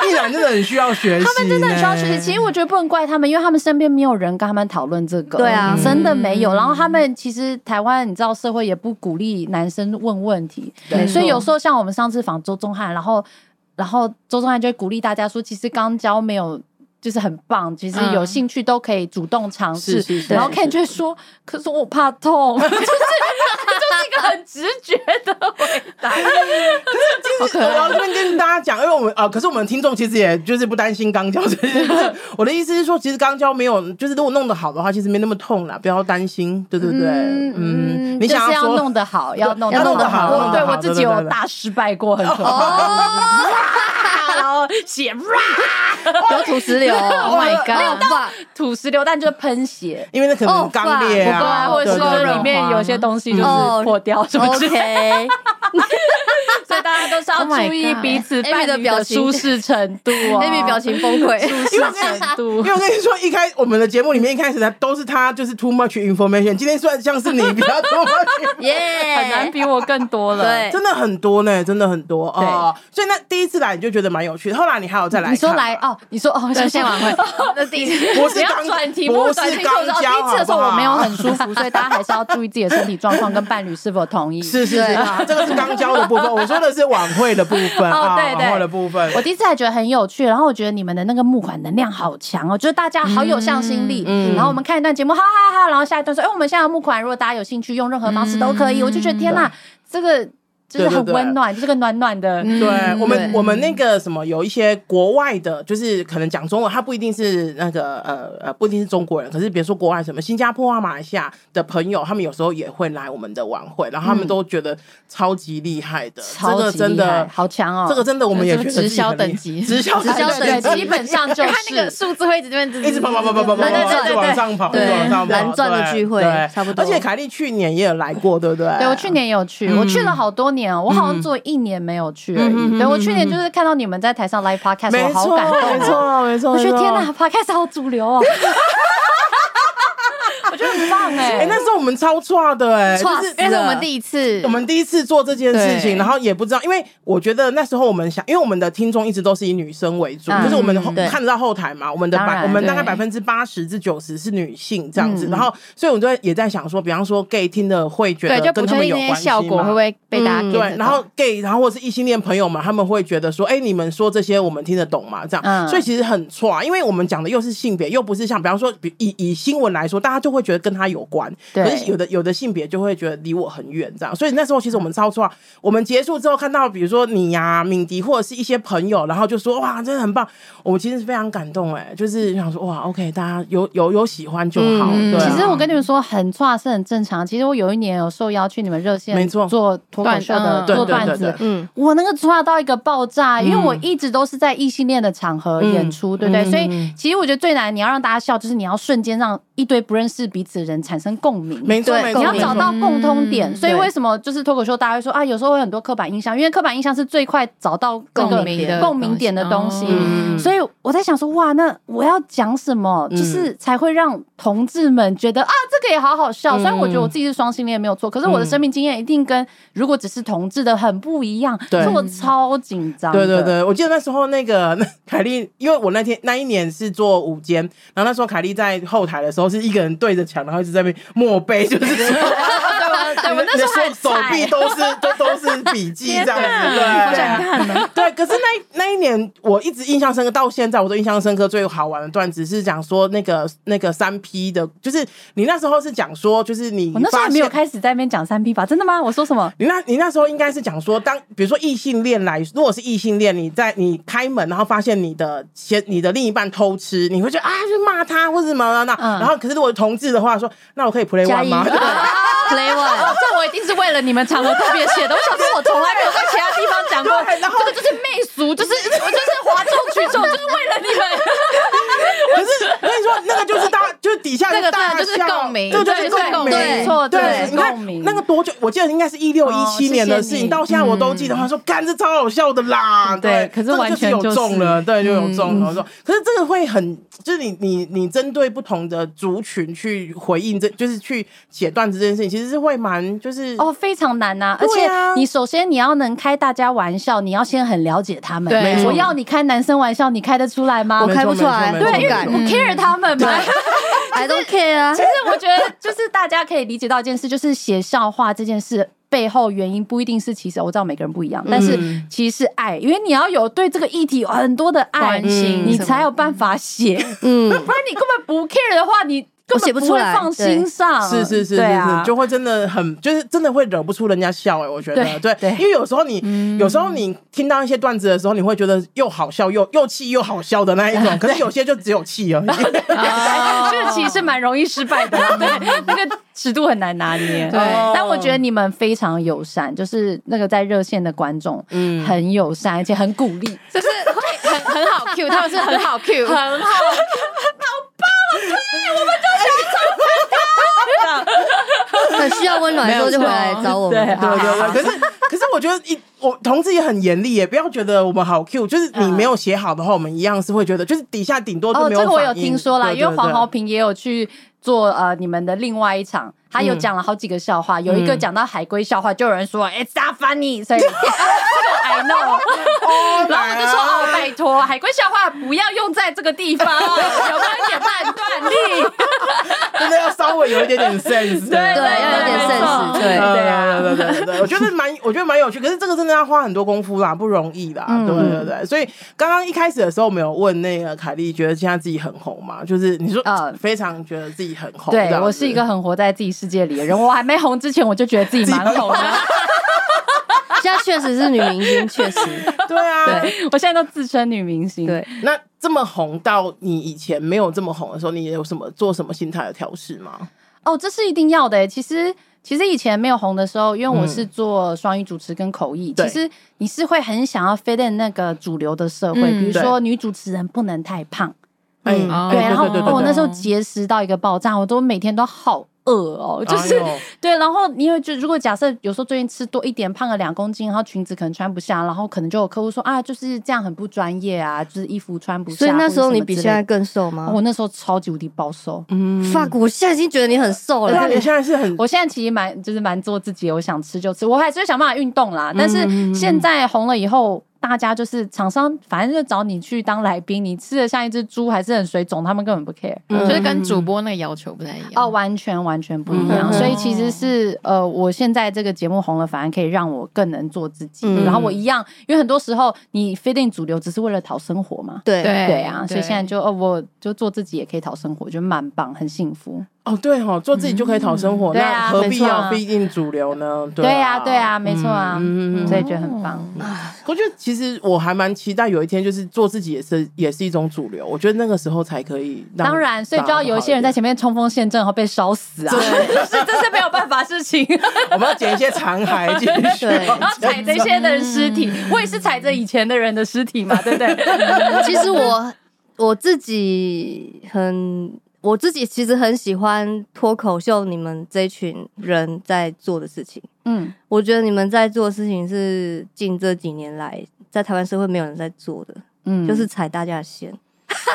异男真的很需要学习，他们真的很需要学习。其实我觉得不能怪他们，因为他们身边没有人跟他们讨论这个。对啊，真的没有。然后他们其实台湾，你知道社会也不鼓励男生问问题，对。所以有时候像我们上次访周宗汉，然后然后周宗汉就会鼓励大家说，其实刚交没有就是很棒，其实有兴趣都可以主动尝试。然后 Ken 就会说，可是我怕痛。就是 就是一个很直觉的回答。可是其实我要这边跟大家讲，因为我们啊，可是我们听众其实也就是不担心肛交这件事。我的意思是说，其实肛交没有，就是如果弄得好的话，其实没那么痛啦，不要担心，对对对？嗯，你想要弄得好，要弄要弄得好，对我自己有大失败过，很可怕。然后血哇，有土石流，Oh my god！没有到土石流，但就是喷血，因为那可能刚裂啊，或者是里面有些东西就是破掉什么之类。所以大家都是要 注意彼此伴侣的舒适程度哦。Amy 表情崩溃，舒适程度。因为我跟你说，一开我们的节目里面一开始呢，都是他就是 too much information。今天算像是你比较 too much，耶，很难比我更多了。对，真的很多呢，真的很多哦。所以那第一次来你就觉得蛮有趣的，后来你还有再来？你说来哦？你说哦？热线晚会 那第一次，我是转题目，转题目。第一次的时候我没有很舒服，所以大家还是要注意自己的身体状况跟伴侣是否同意。是是是，这个是刚交的部分。我说的是晚会的部分啊，对对，晚会的部分。我第一次还觉得很有趣，然后我觉得你们的那个募款能量好强哦，就是大家好有向心力。然后我们看一段节目，好，好，好，然后下一段说，哎，我们现在要募款，如果大家有兴趣，用任何方式都可以。我就觉得天哪，这个。就是很温暖，就是个暖暖的。对我们，我们那个什么，有一些国外的，就是可能讲中文，他不一定是那个呃呃，不一定是中国人。可是比如说国外什么新加坡啊、马来西亚的朋友，他们有时候也会来我们的晚会，然后他们都觉得超级厉害的，这个真的好强哦。这个真的我们也觉得直销等级，直销直销等级基本上就是那个数字会一直这边一直跑跑跑跑跑跑，一直往上跑，一直往上跑。蓝钻的聚会差不多。而且凯莉去年也有来过，对不对？对，我去年也有去，我去了好多年，我好像做一年没有去而已。对，我去年就是看到你们在台上 live podcast，我好感动，没错没错，我觉得天哪，podcast 好主流哦。我觉得很棒哎！哎，那时候我们超差的哎，就是因为我们第一次，我们第一次做这件事情，然后也不知道，因为我觉得那时候我们想，因为我们的听众一直都是以女生为主，就是我们看得到后台嘛，我们的百，我们大概百分之八十至九十是女性这样子，然后所以我们就也在想说，比方说 gay 听的会觉得跟他们有关系效果会不会被大家对？然后 gay，然后或是异性恋朋友们，他们会觉得说，哎，你们说这些我们听得懂吗？这样，所以其实很错，因为我们讲的又是性别，又不是像比方说，以以新闻来说，大家就会觉得跟他有关。可是有的有的性别就会觉得离我很远，这样，所以那时候其实我们超出啊。我们结束之后看到，比如说你呀、啊、敏迪或者是一些朋友，然后就说哇，真的很棒。我们其实是非常感动，哎，就是想说哇，OK，大家有有有喜欢就好。嗯、对、啊，其实我跟你们说，很错是很正常。其实我有一年有受邀去你们热线，没错，做脱口秀的做段子，嗯，我那个错到一个爆炸，因为我一直都是在异性恋的场合演出，嗯、对不对？嗯、所以其实我觉得最难，你要让大家笑，就是你要瞬间让一堆不认识彼此的人产生。共鸣，没错，你要找到共通点，所以为什么就是脱口秀，大家会说啊，有时候会很多刻板印象，因为刻板印象是最快找到共鸣的共鸣点的东西。所以我在想说，哇，那我要讲什么，就是才会让同志们觉得啊，这个也好好笑。虽然我觉得我自己是双性恋没有错，可是我的生命经验一定跟如果只是同志的很不一样，所以我超紧张。对对对，我记得那时候那个凯莉，因为我那天那一年是做午间，然后那时候凯莉在后台的时候是一个人对着墙，然后一直在那边。默背就是，对，我那时候手臂都是都都是笔记这样子，对，好想看。对，可是那那一年我一直印象深刻，到现在我都印象深刻。最好玩的段子是讲说那个那个三 P 的，就是你那时候是讲说，就是你我那时候还没有开始在那边讲三 P 吧？真的吗？我说什么？你那你那时候应该是讲说，当比如说异性恋来，如果是异性恋，你在你开门然后发现你的先你的另一半偷吃，你会觉得啊，就骂他或者什么那，然后可是如果同志的话说，那我可以。Play one 吗 ？Play one，这我一定是为了你们场合特别写的。我想说，我从来没有在其他地方讲过。这个就是媚俗，就是我就是哗众取宠，就是为了你们。可是我跟你说，那个就是大，就是底下那个大就是共鸣，对对对，共鸣，没错，对，你看那个多久？我记得应该是一六一七年的事情，到现在我都记得。他说：“干，这超好笑的啦。”对，可是完全有中了，对，就有中了。说，可是这个会很，就是你你你针对不同的族群去回应，这就是。去写段子这件事情，其实是会蛮就是哦，非常难呐。而且你首先你要能开大家玩笑，你要先很了解他们。对，我要你开男生玩笑，你开得出来吗？我开不出来，对，因为我 care 他们吗，I don't care 啊。其实我觉得，就是大家可以理解到一件事，就是写笑话这件事背后原因不一定是其实我知道每个人不一样，但是其实是爱，因为你要有对这个议题有很多的爱心，你才有办法写。嗯，不然你根本不 care 的话，你。我写不出来，放心上，是是是是是，就会真的很，就是真的会惹不出人家笑哎，我觉得对，因为有时候你有时候你听到一些段子的时候，你会觉得又好笑又又气又好笑的那一种，可是有些就只有气而已，这个其实蛮容易失败的，对，那个尺度很难拿捏。对，但我觉得你们非常友善，就是那个在热线的观众，嗯，很友善，而且很鼓励，就是会很很好 Q，他们是很好 Q，很好，好棒。对，我们就想找他。很需要温暖的时候就回来找我们。对对对，可是可是我觉得一我同志也很严厉也，不要觉得我们好 Q，就是你没有写好的话，我们一样是会觉得，就是底下顶多就没有。哦，这个我有听说啦，因为黄豪平也有去做呃你们的另外一场，他有讲了好几个笑话，有一个讲到海龟笑话，就有人说 It's not funny，所以。I know，然后我就说哦，拜托，海龟笑话不要用在这个地方，有没有一点判断力？真的要稍微有一点点 sense，对对，要有点 sense，对对啊，对对对，我觉得蛮，我觉得蛮有趣，可是这个真的要花很多功夫啦，不容易啦，对对对，所以刚刚一开始的时候，我们有问那个凯莉，觉得现在自己很红嘛？就是你说呃，非常觉得自己很红，对，我是一个很活在自己世界里的人，我还没红之前，我就觉得自己蛮红的。现在确实是女明星，确实，对啊，对，我现在都自称女明星。对，那这么红到你以前没有这么红的时候，你有什么做什么心态的调试吗？哦，这是一定要的。其实，其实以前没有红的时候，因为我是做双语主持跟口译，嗯、其实你是会很想要 fit in 那个主流的社会，嗯、比如说女主持人不能太胖，嗯，对，然后我那时候节食到一个爆炸，我都每天都好。饿哦，就是、哎、对。然后因为就如果假设有时候最近吃多一点，胖了两公斤，然后裙子可能穿不下，然后可能就有客户说啊，就是这样很不专业啊，就是衣服穿不下。所以那时候你比现在更瘦吗？我那时候超级无敌暴瘦。嗯，法国，我现在已经觉得你很瘦了。那、嗯、你现在是很？我现在其实蛮就是蛮做自己，我想吃就吃，我还是想办法运动啦。但是现在红了以后。大家就是厂商，反正就找你去当来宾，你吃的像一只猪，还是很水肿，他们根本不 care，嗯、就是跟主播那个要求不太一样。哦，完全完全不一样。嗯、所以其实是呃，我现在这个节目红了，反而可以让我更能做自己。嗯、然后我一样，因为很多时候你 fit in 主流只是为了讨生活嘛，对。对啊，所以现在就哦，我就做自己也可以讨生活，就蛮棒，很幸福。哦，对哈、哦，做自己就可以讨生活，嗯、那何必要逼进主流呢？对呀，对呀，没错啊，嗯、所以觉得很棒。嗯、我觉得其实我还蛮期待有一天，就是做自己也是也是一种主流。我觉得那个时候才可以。当然，所以就要有一些人在前面冲锋陷阵，然后被烧死啊！对，是这是没有办法事情。我们要捡一些残骸 进去，然后踩这些的尸体。嗯、我也是踩着以前的人的尸体嘛，对不对？其实我我自己很。我自己其实很喜欢脱口秀，你们这群人在做的事情。嗯，我觉得你们在做的事情是近这几年来在台湾社会没有人在做的。嗯，就是踩大家的线。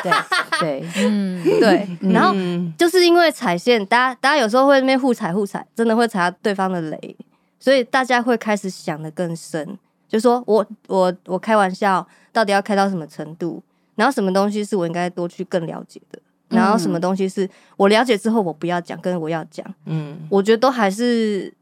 对 对，嗯对。然后就是因为踩线，大家大家有时候会那边互踩互踩，真的会踩到对方的雷，所以大家会开始想的更深，就说我我我开玩笑到底要开到什么程度，然后什么东西是我应该多去更了解的。然后什么东西是我了解之后我不要讲，跟我要讲，嗯，我觉得都还是，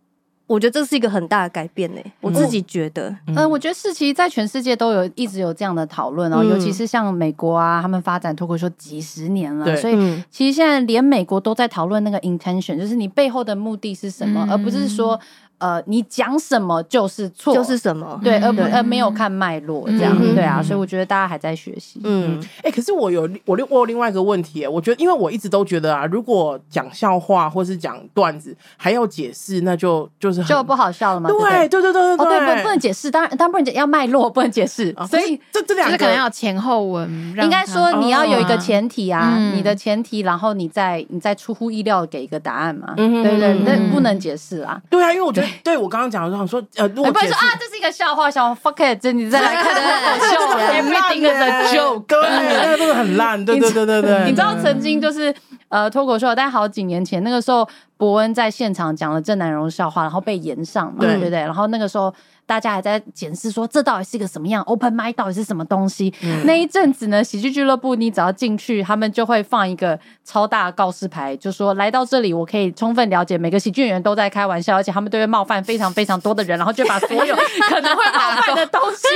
我觉得这是一个很大的改变呢。我自己觉得，嗯，呃，我觉得是其实在全世界都有一直有这样的讨论哦，尤其是像美国啊，他们发展脱口秀几十年了，所以其实现在连美国都在讨论那个 intention，就是你背后的目的是什么，而不是说。呃，你讲什么就是错，就是什么，对，而不而没有看脉络这样，对啊，所以我觉得大家还在学习。嗯，哎，可是我有我另我有另外一个问题，我觉得因为我一直都觉得啊，如果讲笑话或是讲段子还要解释，那就就是就不好笑了嘛。对对？对对？对，哦对，不不能解释，当然当然不能解，要脉络不能解释，所以这这两个可能要前后文，应该说你要有一个前提啊，你的前提，然后你再你再出乎意料给一个答案嘛，对对，那不能解释啊。对啊，因为我觉得对我刚刚讲。的时候说呃，如果不会说啊，这是一个笑话，笑话 fuck it，这你再来看，好笑，everything is a joke，对，那个真的很烂，对对对对对。你知道曾经就是呃脱口秀，但好几年前那个时候，伯恩在现场讲了郑南荣笑话，然后被延上嘛，对不对，然后那个时候。大家还在检视说，这到底是一个什么样？Open mic 到底是什么东西？嗯、那一阵子呢，喜剧俱乐部你只要进去，他们就会放一个超大的告示牌，就说来到这里，我可以充分了解每个喜剧演员都在开玩笑，而且他们都会冒犯非常非常多的人，然后就把所有 可能会冒犯的东西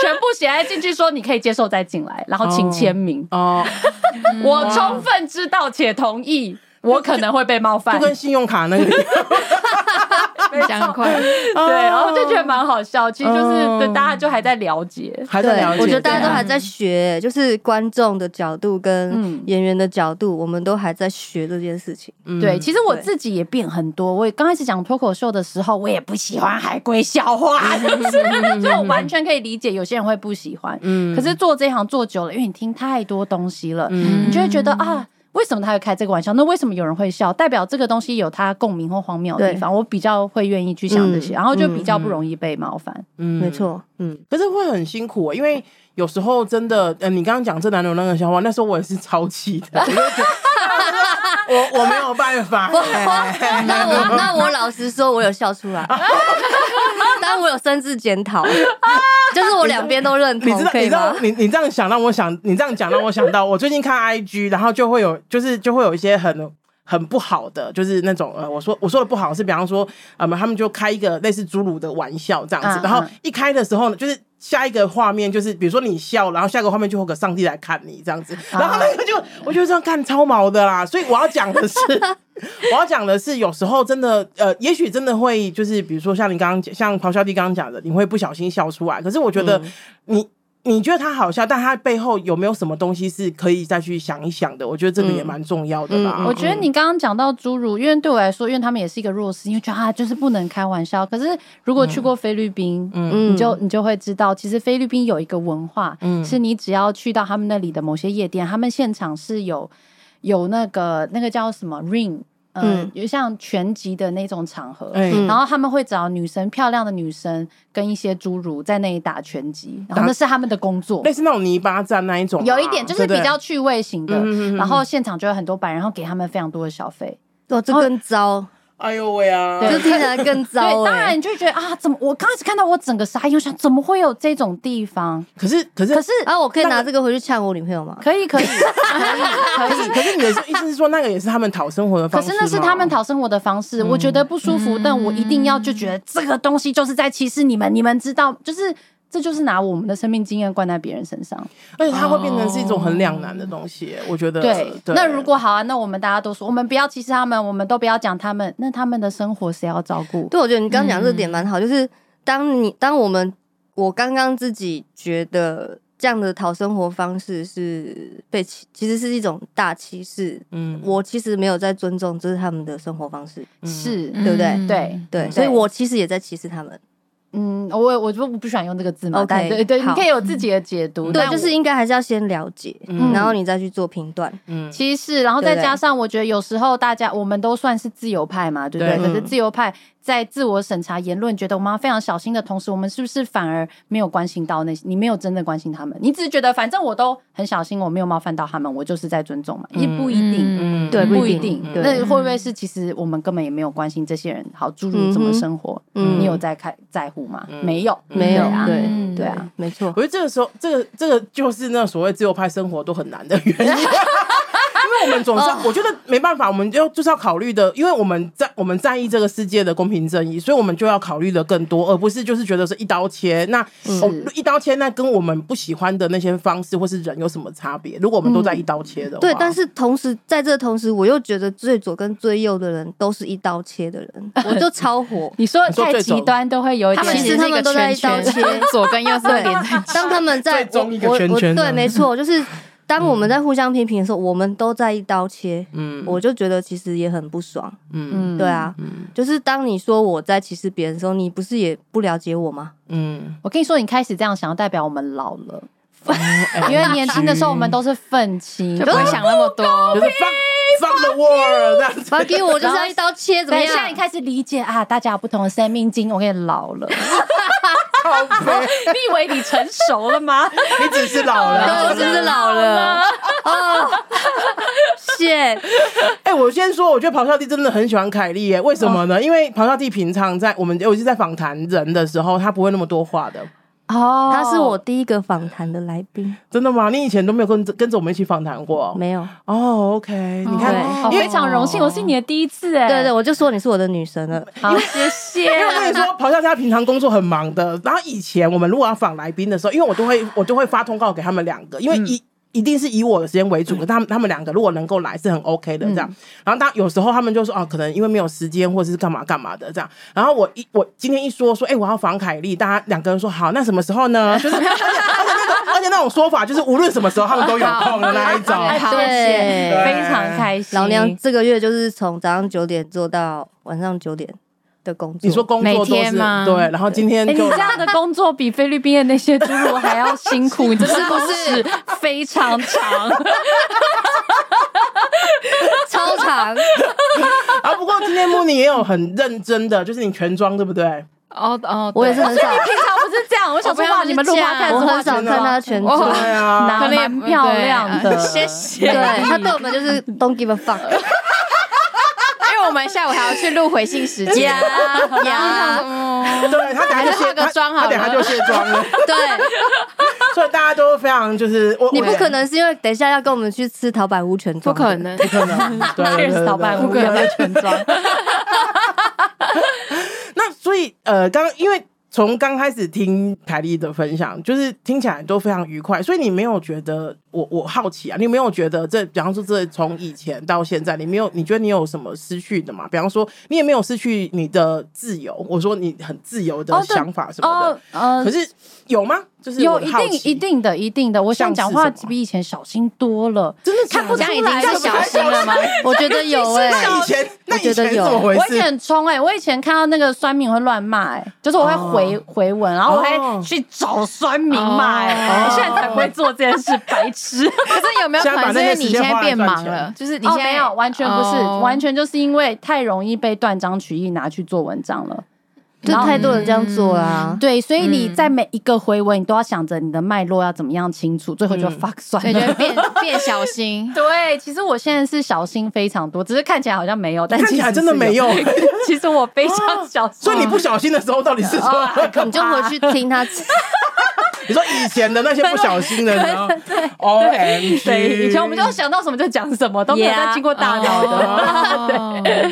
全部写在进去，说你可以接受再进来，然后请签名。哦，我充分知道且同意。我可能会被冒犯，就跟信用卡那个一样，讲快，对，然后就觉得蛮好笑。其实就是对大家就还在了解，还在了解。我觉得大家都还在学，就是观众的角度跟演员的角度，我们都还在学这件事情。对，其实我自己也变很多。我刚开始讲脱口秀的时候，我也不喜欢海龟笑话，就是就完全可以理解有些人会不喜欢。嗯，可是做这一行做久了，因为你听太多东西了，你就会觉得啊。为什么他会开这个玩笑？那为什么有人会笑？代表这个东西有他共鸣或荒谬的地方。我比较会愿意去想这些，嗯、然后就比较不容易被冒犯。嗯，没错。嗯，可是会很辛苦，因为有时候真的，呃，你刚刚讲这男的那个笑话，那时候我也是超气的。我我没有办法。那我 那我老实说，我有笑出来。但我有深自检讨，就是我两边都认同，你知道？你知道？你你这样想让我想，你这样讲让我想到，我最近看 IG，然后就会有，就是就会有一些很很不好的，就是那种呃，我说我说的不好是，比方说，呃，他们就开一个类似侏儒的玩笑这样子，然后一开的时候呢，就是下一个画面就是，比如说你笑，然后下一个画面就会有个上帝来看你这样子，然后那个就我觉得这样看超毛的啦，所以我要讲的是。我要讲的是，有时候真的，呃，也许真的会，就是比如说像你刚刚讲，像咆哮帝刚刚讲的，你会不小心笑出来。可是我觉得你，你你觉得他好笑，但他背后有没有什么东西是可以再去想一想的？我觉得这个也蛮重要的吧。嗯嗯、我觉得你刚刚讲到侏儒，因为对我来说，因为他们也是一个弱势，因为觉得啊，就是不能开玩笑。可是如果去过菲律宾，嗯，你就你就会知道，其实菲律宾有一个文化，嗯，是你只要去到他们那里的某些夜店，他们现场是有有那个那个叫什么 ring。嗯，有像拳击的那种场合，然后他们会找女生漂亮的女生跟一些侏儒在那里打拳击，然后那是他们的工作，类似那种泥巴战那一种，有一点就是比较趣味型的，然后现场就有很多白人，然后给他们非常多的小费，哦，这更糟。哎呦喂啊！就听起来更糟。对，当然你就觉得啊，怎么？我刚开始看到我整个傻眼，想怎么会有这种地方？可是，可是，可是，啊，我可以拿这个回去呛我女朋友吗？可以，可以，可以，可以。可是你的意思是说，那个也是他们讨生活的方式？可是那是他们讨生活的方式，我觉得不舒服，但我一定要就觉得这个东西就是在歧视你们。你们知道，就是。这就是拿我们的生命经验灌在别人身上，而且它会变成是一种很两难的东西。Oh, 我觉得，对。对那如果好啊，那我们大家都说，我们不要歧视他们，我们都不要讲他们，那他们的生活谁要照顾？对，我觉得你刚刚讲这点蛮好，嗯、就是当你当我们我刚刚自己觉得这样的讨生活方式是被歧，其实是一种大歧视。嗯，我其实没有在尊重，这是他们的生活方式，是、嗯、对不对？嗯、对对，所以我其实也在歧视他们。嗯，我我就不喜欢用这个字嘛。OK，对对，你可以有自己的解读。对，就是应该还是要先了解，然后你再去做评断。嗯，其实，然后再加上，我觉得有时候大家我们都算是自由派嘛，对不对？可是自由派。在自我审查言论，觉得我们要非常小心的同时，我们是不是反而没有关心到那些？你没有真的关心他们，你只是觉得反正我都很小心，我没有冒犯到他们，我就是在尊重嘛？也不一定，对，不一定。那会不会是其实我们根本也没有关心这些人？好，诸如怎么生活？你有在看在乎吗？没有，没有啊。对，对啊，没错。我觉得这个时候，这个这个就是那所谓自由派生活都很难的原因。因为我们总是，我觉得没办法，我们就就是要考虑的，因为我们在我们在意这个世界的公平正义，所以我们就要考虑的更多，而不是就是觉得是一刀切。那哦，一刀切，那跟我们不喜欢的那些方式或是人有什么差别？如果我们都在一刀切的话，对，但是同时在这同时，我又觉得最左跟最右的人都是一刀切的人，我就超火。你说太极端都会有一点，其实他们都在一刀切，左跟右是连在。当他们在中一个圈圈，对，没错，就是。当我们在互相批评的时候，我们都在一刀切，嗯，我就觉得其实也很不爽，嗯，对啊，就是当你说我在歧视别人的时候，你不是也不了解我吗？嗯，我跟你说，你开始这样想，代表我们老了，因为年轻的时候我们都是愤青，就不会想那么多，就是 fuck fuck the world 这样子，fuck 我就是要一刀切，怎么样？现在你开始理解啊，大家有不同的生命经，我跟你老了。你以为你成熟了吗？你只是老了，我只是老了。哦，谢。哎，我先说，我觉得咆哮帝真的很喜欢凯莉耶。为什么呢？因为咆哮帝平常在我们尤其是在访谈人的时候，他不会那么多话的。哦，他是我第一个访谈的来宾。真的吗？你以前都没有跟跟着我们一起访谈过？没有。哦，OK，你看，非常荣幸，我是你的第一次哎。对对，我就说你是我的女神了。好，谢谢。因为 我跟你说，咆哮家平常工作很忙的。然后以前我们如果要访来宾的时候，因为我都会我就会发通告给他们两个，因为一。一定是以我的时间为主，可他们他们两个如果能够来是很 OK 的这样。然后当有时候他们就说哦，可能因为没有时间或者是干嘛干嘛的这样。然后我一我今天一说说，哎，我要访凯丽，大家两个人说好，那什么时候呢？就是而且而且那个而且那种说法就是无论什么时候他们都有空的那一种。对，非常开心。老娘这个月就是从早上九点做到晚上九点。的工作，你说工作都是每天吗？对，然后今天就、欸、你这样的工作比菲律宾的那些猪肉还要辛苦，你这是不是非常长？超长。啊，不过今天慕尼也有很认真的，就是你全妆对不对？哦哦，我也是很少。你平常不是这样？我想说，哇，你们录花看，我很少看他全妆，对啊，可能也漂亮的。谢谢。对，他对我们就是 don't give a fuck。我们下午还要去录回信时间。呀，对，他等下就卸个妆，他等下就卸妆了。对，所以大家都非常就是，你不可能是因为等一下要跟我们去吃陶板屋全妆，不可能，不可能，对，吃陶板屋全妆。那所以呃，刚刚因为。从刚开始听凯莉的分享，就是听起来都非常愉快，所以你没有觉得我我好奇啊？你有没有觉得这，比方说这从以前到现在，你没有你觉得你有什么失去的吗？比方说你也没有失去你的自由，我说你很自由的想法什么的，哦哦、可是有吗？就是有一定一定的一定的，我想讲话比以前小心多了，真的看不出来已经是小心了吗？我觉得有 哎、欸，那以前那以前有怎么回事？我以前很冲哎、欸，我以前看到那个酸民会乱骂哎，就是我会回、哦、回文，然后我还去找酸民骂哎，我现在才不会做这件事，白痴。失。可是有没有可能是因为你现在变忙了？就是你现在、哦、没有，完全不是，哦、完全就是因为太容易被断章取义拿去做文章了。就太多人这样做啦，嗯，对，所以你在每一个回文，你都要想着你的脉络要怎么样清楚，最后就 fuck 算了，所以就变变小心。对，其实我现在是小心非常多，只是看起来好像没有，但看起来真的没有。其实我非常小心，所以你不小心的时候，到底是说你就回去听他。你说以前的那些不小心的，对，OMG，对，以前我们就想到什么就讲什么，都没有再经过大脑的，对，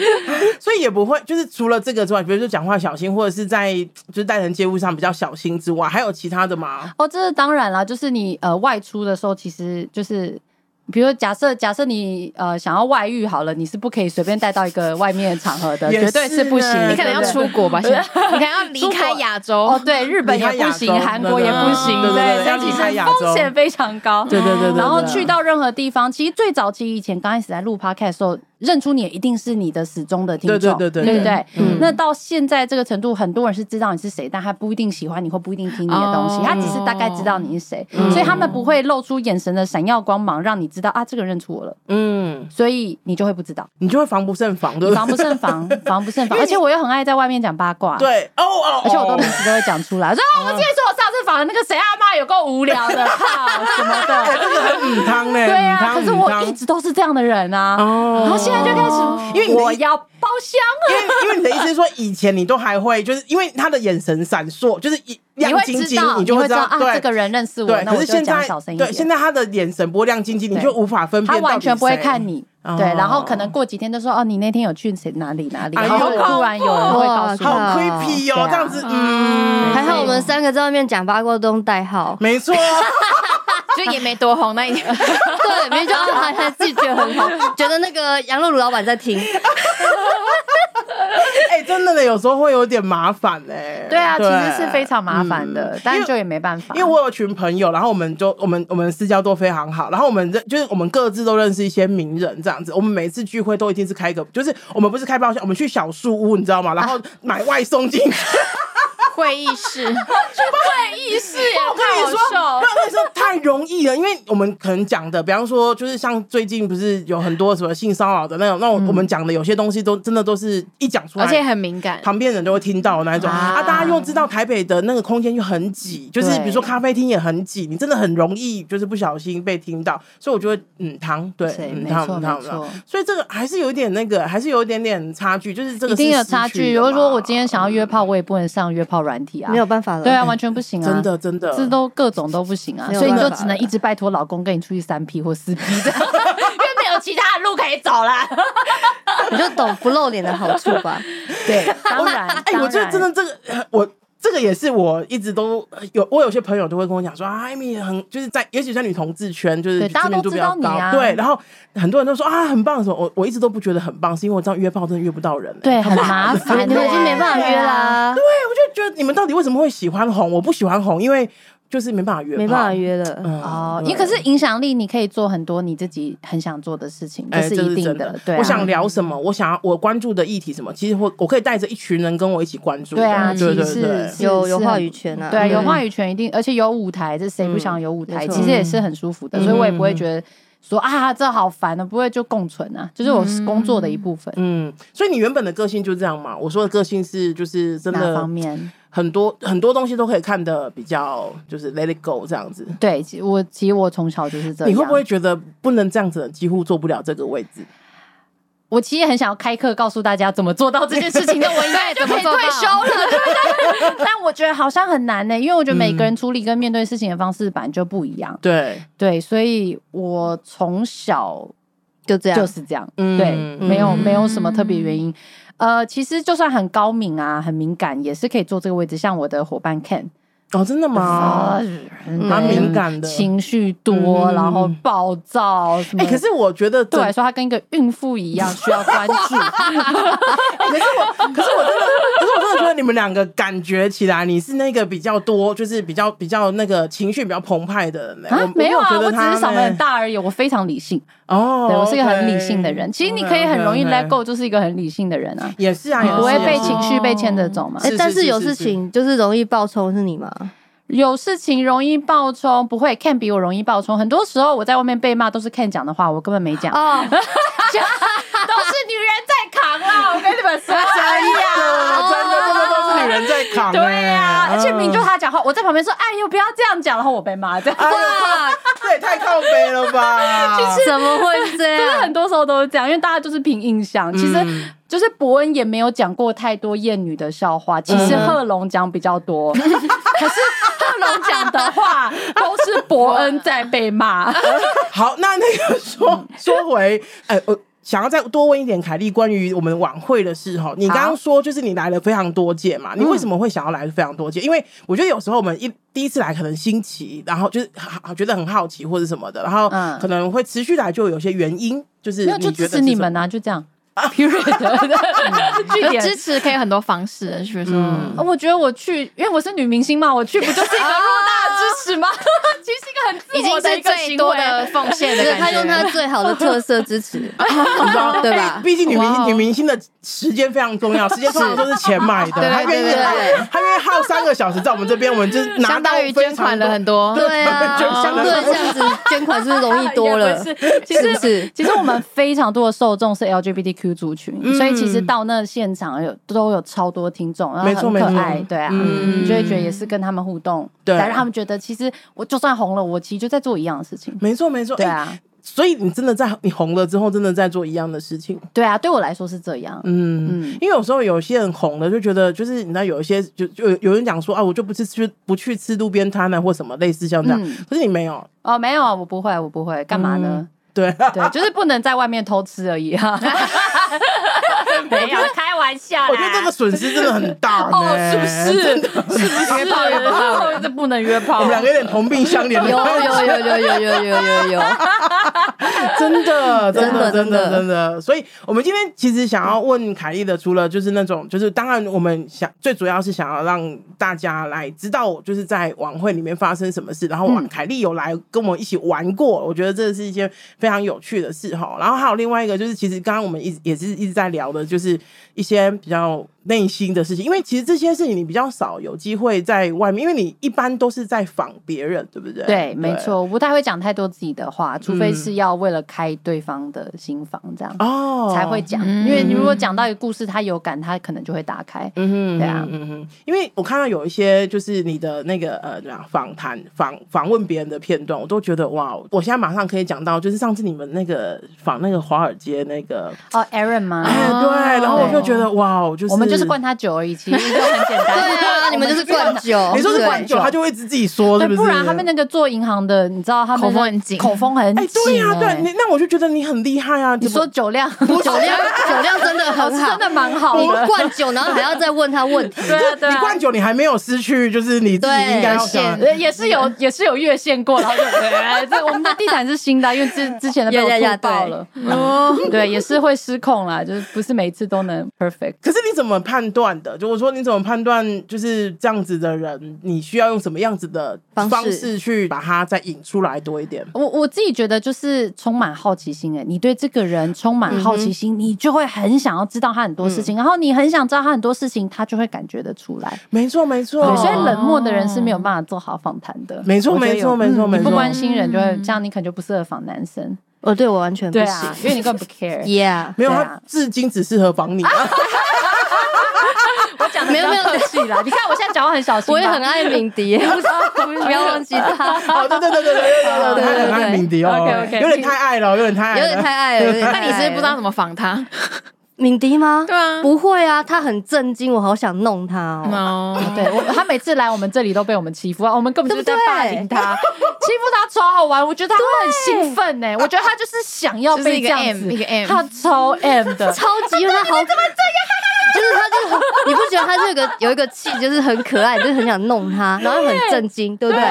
所以也不会，就是除了这个之外，比如说讲话小心，或者是在就是待人接物上比较小心之外，还有其他的吗？哦，这是当然啦，就是你呃外出的时候，其实就是。比如假设假设你呃想要外遇好了，你是不可以随便带到一个外面的场合的，绝对是不行。你可能要出国吧，现在。你可能要 离开亚洲。哦，对，日本也不行，韩国也不行，对，所以其实风险非常高。对对对，然后去到任何地方，其实最早期以前刚开始在录 Podcast 的时候。认出你也一定是你的始终的听众，对对对对，对不对？嗯、那到现在这个程度，很多人是知道你是谁，但他不一定喜欢你，或不一定听你的东西，哦、他只是大概知道你是谁，嗯、所以他们不会露出眼神的闪耀光芒，让你知道啊，这个人认出我了。嗯，所以你就会不知道，你就会防不胜防，对，防不胜防，防不胜防。而且我又很爱在外面讲八卦，对，哦哦，而且我都平时都会讲出来，说啊，我记得说我上次访的那个谁阿妈有够无聊的，靠什么的，这个很母汤呢。对啊，可是我一直都是这样的人啊，然后现在就开始。因为我要包厢啊！因为因为你的意思是说，以前你都还会，就是因为他的眼神闪烁，就是一亮晶晶，你就会知道啊，这个人认识我。对，可是现在对，现在他的眼神不会亮晶晶，你就无法分辨。他完全不会看你，对，然后可能过几天就说哦，你那天有去谁哪里哪里，然后突然有人会告诉你，好 creepy 哦，这样子，嗯，还好我们三个在外面讲八卦都用代号，没错。就也没多红那一年，对，没就还还自己觉得很好，觉得那个杨露露老板在听。哎、欸，真的呢，有时候会有点麻烦哎。对啊，对其实是非常麻烦的，嗯、但是就也没办法因。因为我有群朋友，然后我们就我们我们私交都非常好，然后我们就是我们各自都认识一些名人这样子。我们每次聚会都一定是开个，就是我们不是开包厢，我们去小树屋，你知道吗？然后买外送进去。会议室，去会议室也太好笑。我跟你说，太容易了，因为我们可能讲的，比方说，就是像最近不是有很多什么性骚扰的那种，那种我们讲的有些东西都真的都是一讲出来，而且很敏感，旁边人都会听到那一种啊。大家又知道台北的那个空间又很挤，就是比如说咖啡厅也很挤，你真的很容易就是不小心被听到。所以我觉得，嗯，糖对，嗯，汤汤汤，所以这个还是有一点那个，还是有一点点差距，就是这个一定有差距。比如说我今天想要约炮，我也不能上约炮软体啊，没有办法了。对啊，完全不行啊，真的真的，这都各种都不行啊，所以你就只能一直拜托老公跟你出去三 P 或四 P，的因为没有其他的路可以走了。你就懂不露脸的好处吧？对，当然。哎，我觉得真的这个我。这个也是我一直都有，我有些朋友都会跟我讲说，啊，艾米很就是在，尤其在女同志圈，就是知名度比较高，啊、对。然后很多人都说啊，很棒的时候，我我一直都不觉得很棒，是因为我这样约炮真的约不到人，欸，对，很麻烦，你们已经没办法约啦。对，我就觉得你们到底为什么会喜欢红？我不喜欢红，因为。就是没办法约，没办法约了。哦，你可是影响力，你可以做很多你自己很想做的事情，这是一定的。对，我想聊什么，我想要我关注的议题什么，其实我我可以带着一群人跟我一起关注。对啊，其实是有有话语权啊。对，有话语权一定，而且有舞台，这谁不想有舞台？其实也是很舒服的，所以我也不会觉得说啊，这好烦啊，不会就共存啊，就是我工作的一部分。嗯，所以你原本的个性就这样嘛？我说的个性是就是真的方面。很多很多东西都可以看的比较，就是 let it go 这样子。对，我其实我从小就是这样。你会不会觉得不能这样子，几乎做不了这个位置？我其实很想要开课告诉大家怎么做到这件事情的，我应该 就可以退休了？但我觉得好像很难呢、欸，因为我觉得每个人处理跟面对事情的方式本来就不一样。对对，所以我从小就这样，就是这样。嗯、对，没有没有什么特别原因。呃，其实就算很高敏啊，很敏感，也是可以坐这个位置。像我的伙伴 Ken。哦，真的吗？蛮敏感的，情绪多，然后暴躁。哎，可是我觉得对我来说，他跟一个孕妇一样需要关注。可是我，可是我真的，可是我真的觉得你们两个感觉起来，你是那个比较多，就是比较比较那个情绪比较澎湃的人。啊，没有啊，我只是嗓门很大而已。我非常理性哦，对我是一个很理性的人。其实你可以很容易 let go，就是一个很理性的人啊。也是啊，不会被情绪被牵着走嘛。但是有事情就是容易爆冲，是你吗？有事情容易爆冲，不会 Ken 比我容易爆冲。很多时候我在外面被骂都是 Ken 讲的话，我根本没讲。哦，都是女人在扛啦！我跟你们说，真的，人在扛。对呀，而且明就他讲话，我在旁边说：“哎呦，不要这样讲。”然后我被骂，这样哇，这也太靠北了吧？其实怎么会这样？就是很多时候都是这样，因为大家就是凭印象。其实。就是伯恩也没有讲过太多艳女的笑话，其实贺龙讲比较多，可是贺龙讲的话都是伯恩在被骂。好，那那个说说回，呃，我想要再多问一点凯莉关于我们晚会的事哈。你刚刚说就是你来了非常多届嘛，你为什么会想要来非常多届？因为我觉得有时候我们一第一次来可能新奇，然后就是好觉得很好奇或者什么的，然后可能会持续来就有些原因，就是没有就支持你们啊，就这样。Period，点。支持可以很多方式，比如说，我觉得我去，因为我是女明星嘛，我去不就是一个偌大的支持吗？其实是一个很自我的一个最多的奉献的，他用他最好的特色支持，对吧？毕竟女明星，女明星的时间非常重要，时间通常都是钱买的。他愿意，他愿意耗三个小时在我们这边，我们就拿到捐款了很多。对啊，相对这样子捐款是不是容易多了？其实，其实我们非常多的受众是 LGBTQ。族群，所以其实到那现场有都有超多听众，然后很可爱，对啊，你就会觉得也是跟他们互动，对，让他们觉得其实我就算红了，我其实就在做一样的事情，没错没错，对啊，所以你真的在你红了之后，真的在做一样的事情，对啊，对我来说是这样，嗯嗯，因为有时候有些人红了就觉得，就是你知道有一些就就有人讲说啊，我就不是去不去吃路边摊啊，或什么类似像这样，可是你没有。哦，没有，我不会，我不会，干嘛呢？对。对，就是不能在外面偷吃而已 哈。没有开玩笑，我觉得这个损失真的很大 哦，是不是？是不是约炮约炮？这不能约炮。我们两个有点同病相怜。有有有有有有有有有，真的真的真的真的。所以，我们今天其实想要问凯莉的，除了就是那种，就是当然我们想最主要是想要让大家来知道，就是在晚会里面发生什么事。然后，凯莉有来跟我们一起玩过，我觉得这是一件非常有趣的事哈。然后还有另外一个，就是其实刚刚我们一直也是一直在聊的。就是一些比较内心的事情，因为其实这些事情你比较少有机会在外面，因为你一般都是在访别人，对不对？对，没错，我不太会讲太多自己的话，除非是要为了开对方的心房这样哦才会讲。因为你如果讲到一个故事，他有感，他可能就会打开。嗯哼，对啊，嗯哼。因为我看到有一些就是你的那个呃，访谈访访问别人的片段，我都觉得哇，我现在马上可以讲到，就是上次你们那个访那个华尔街那个哦，Aaron 吗？哎，对。然后我就觉得哇，就是我们就是灌他酒而已，其实就很简单。对啊，你们就是灌酒。你说是灌酒，他就会一直自己说，是不是？不然他们那个做银行的，你知道他们口风很紧，口风很紧。对啊，对，那我就觉得你很厉害啊！你说酒量，酒量，酒量真的很好，真的蛮好。你灌酒，然后还要再问他问题。对对，你灌酒，你还没有失去，就是你自己应该要线，也是有，也是有越线过，然后就对。这我们的地毯是新的，因为之之前的被我吐爆了。哦，对，也是会失控啦，就是不是每次都能 perfect。可是你怎么判断的？就我说你怎么判断就是这样子的人，你需要用什么样子的方式去把他再引出来多一点？我我自己觉得就是充满好奇心诶，你对这个人充满好奇心，嗯、你就会很想要知道他很多事情，嗯、然后你很想知道他很多事情，他就会感觉得出来。没错没错，所以冷漠的人是没有办法做好访谈的。没错没错没错没错，你不关心人就会这样，你可能就不适合访男生。哦，对我完全不行，因为你根本不 care。Yeah，没有他至今只适合访你。没有没有客气啦，你看我现在讲话很小心，我也很爱敏迪，不要忘记他。对，对对对对对对对，很爱敏迪哦有点太爱了，有点太爱，有点太爱了。那你是不是不知道怎么防他？敏迪吗？对啊，不会啊，他很震惊，我好想弄他哦。对，我他每次来我们这里都被我们欺负啊，我们根本就是在霸凌他，欺负他超好玩，我觉得他会很兴奋呢。我觉得他就是想要被这样子，一个 M，他超 M 的，超级他好，怎么这样？就是他，就你不觉得他这个有一个气，就是很可爱，就是很想弄他，然后很震惊，对不对？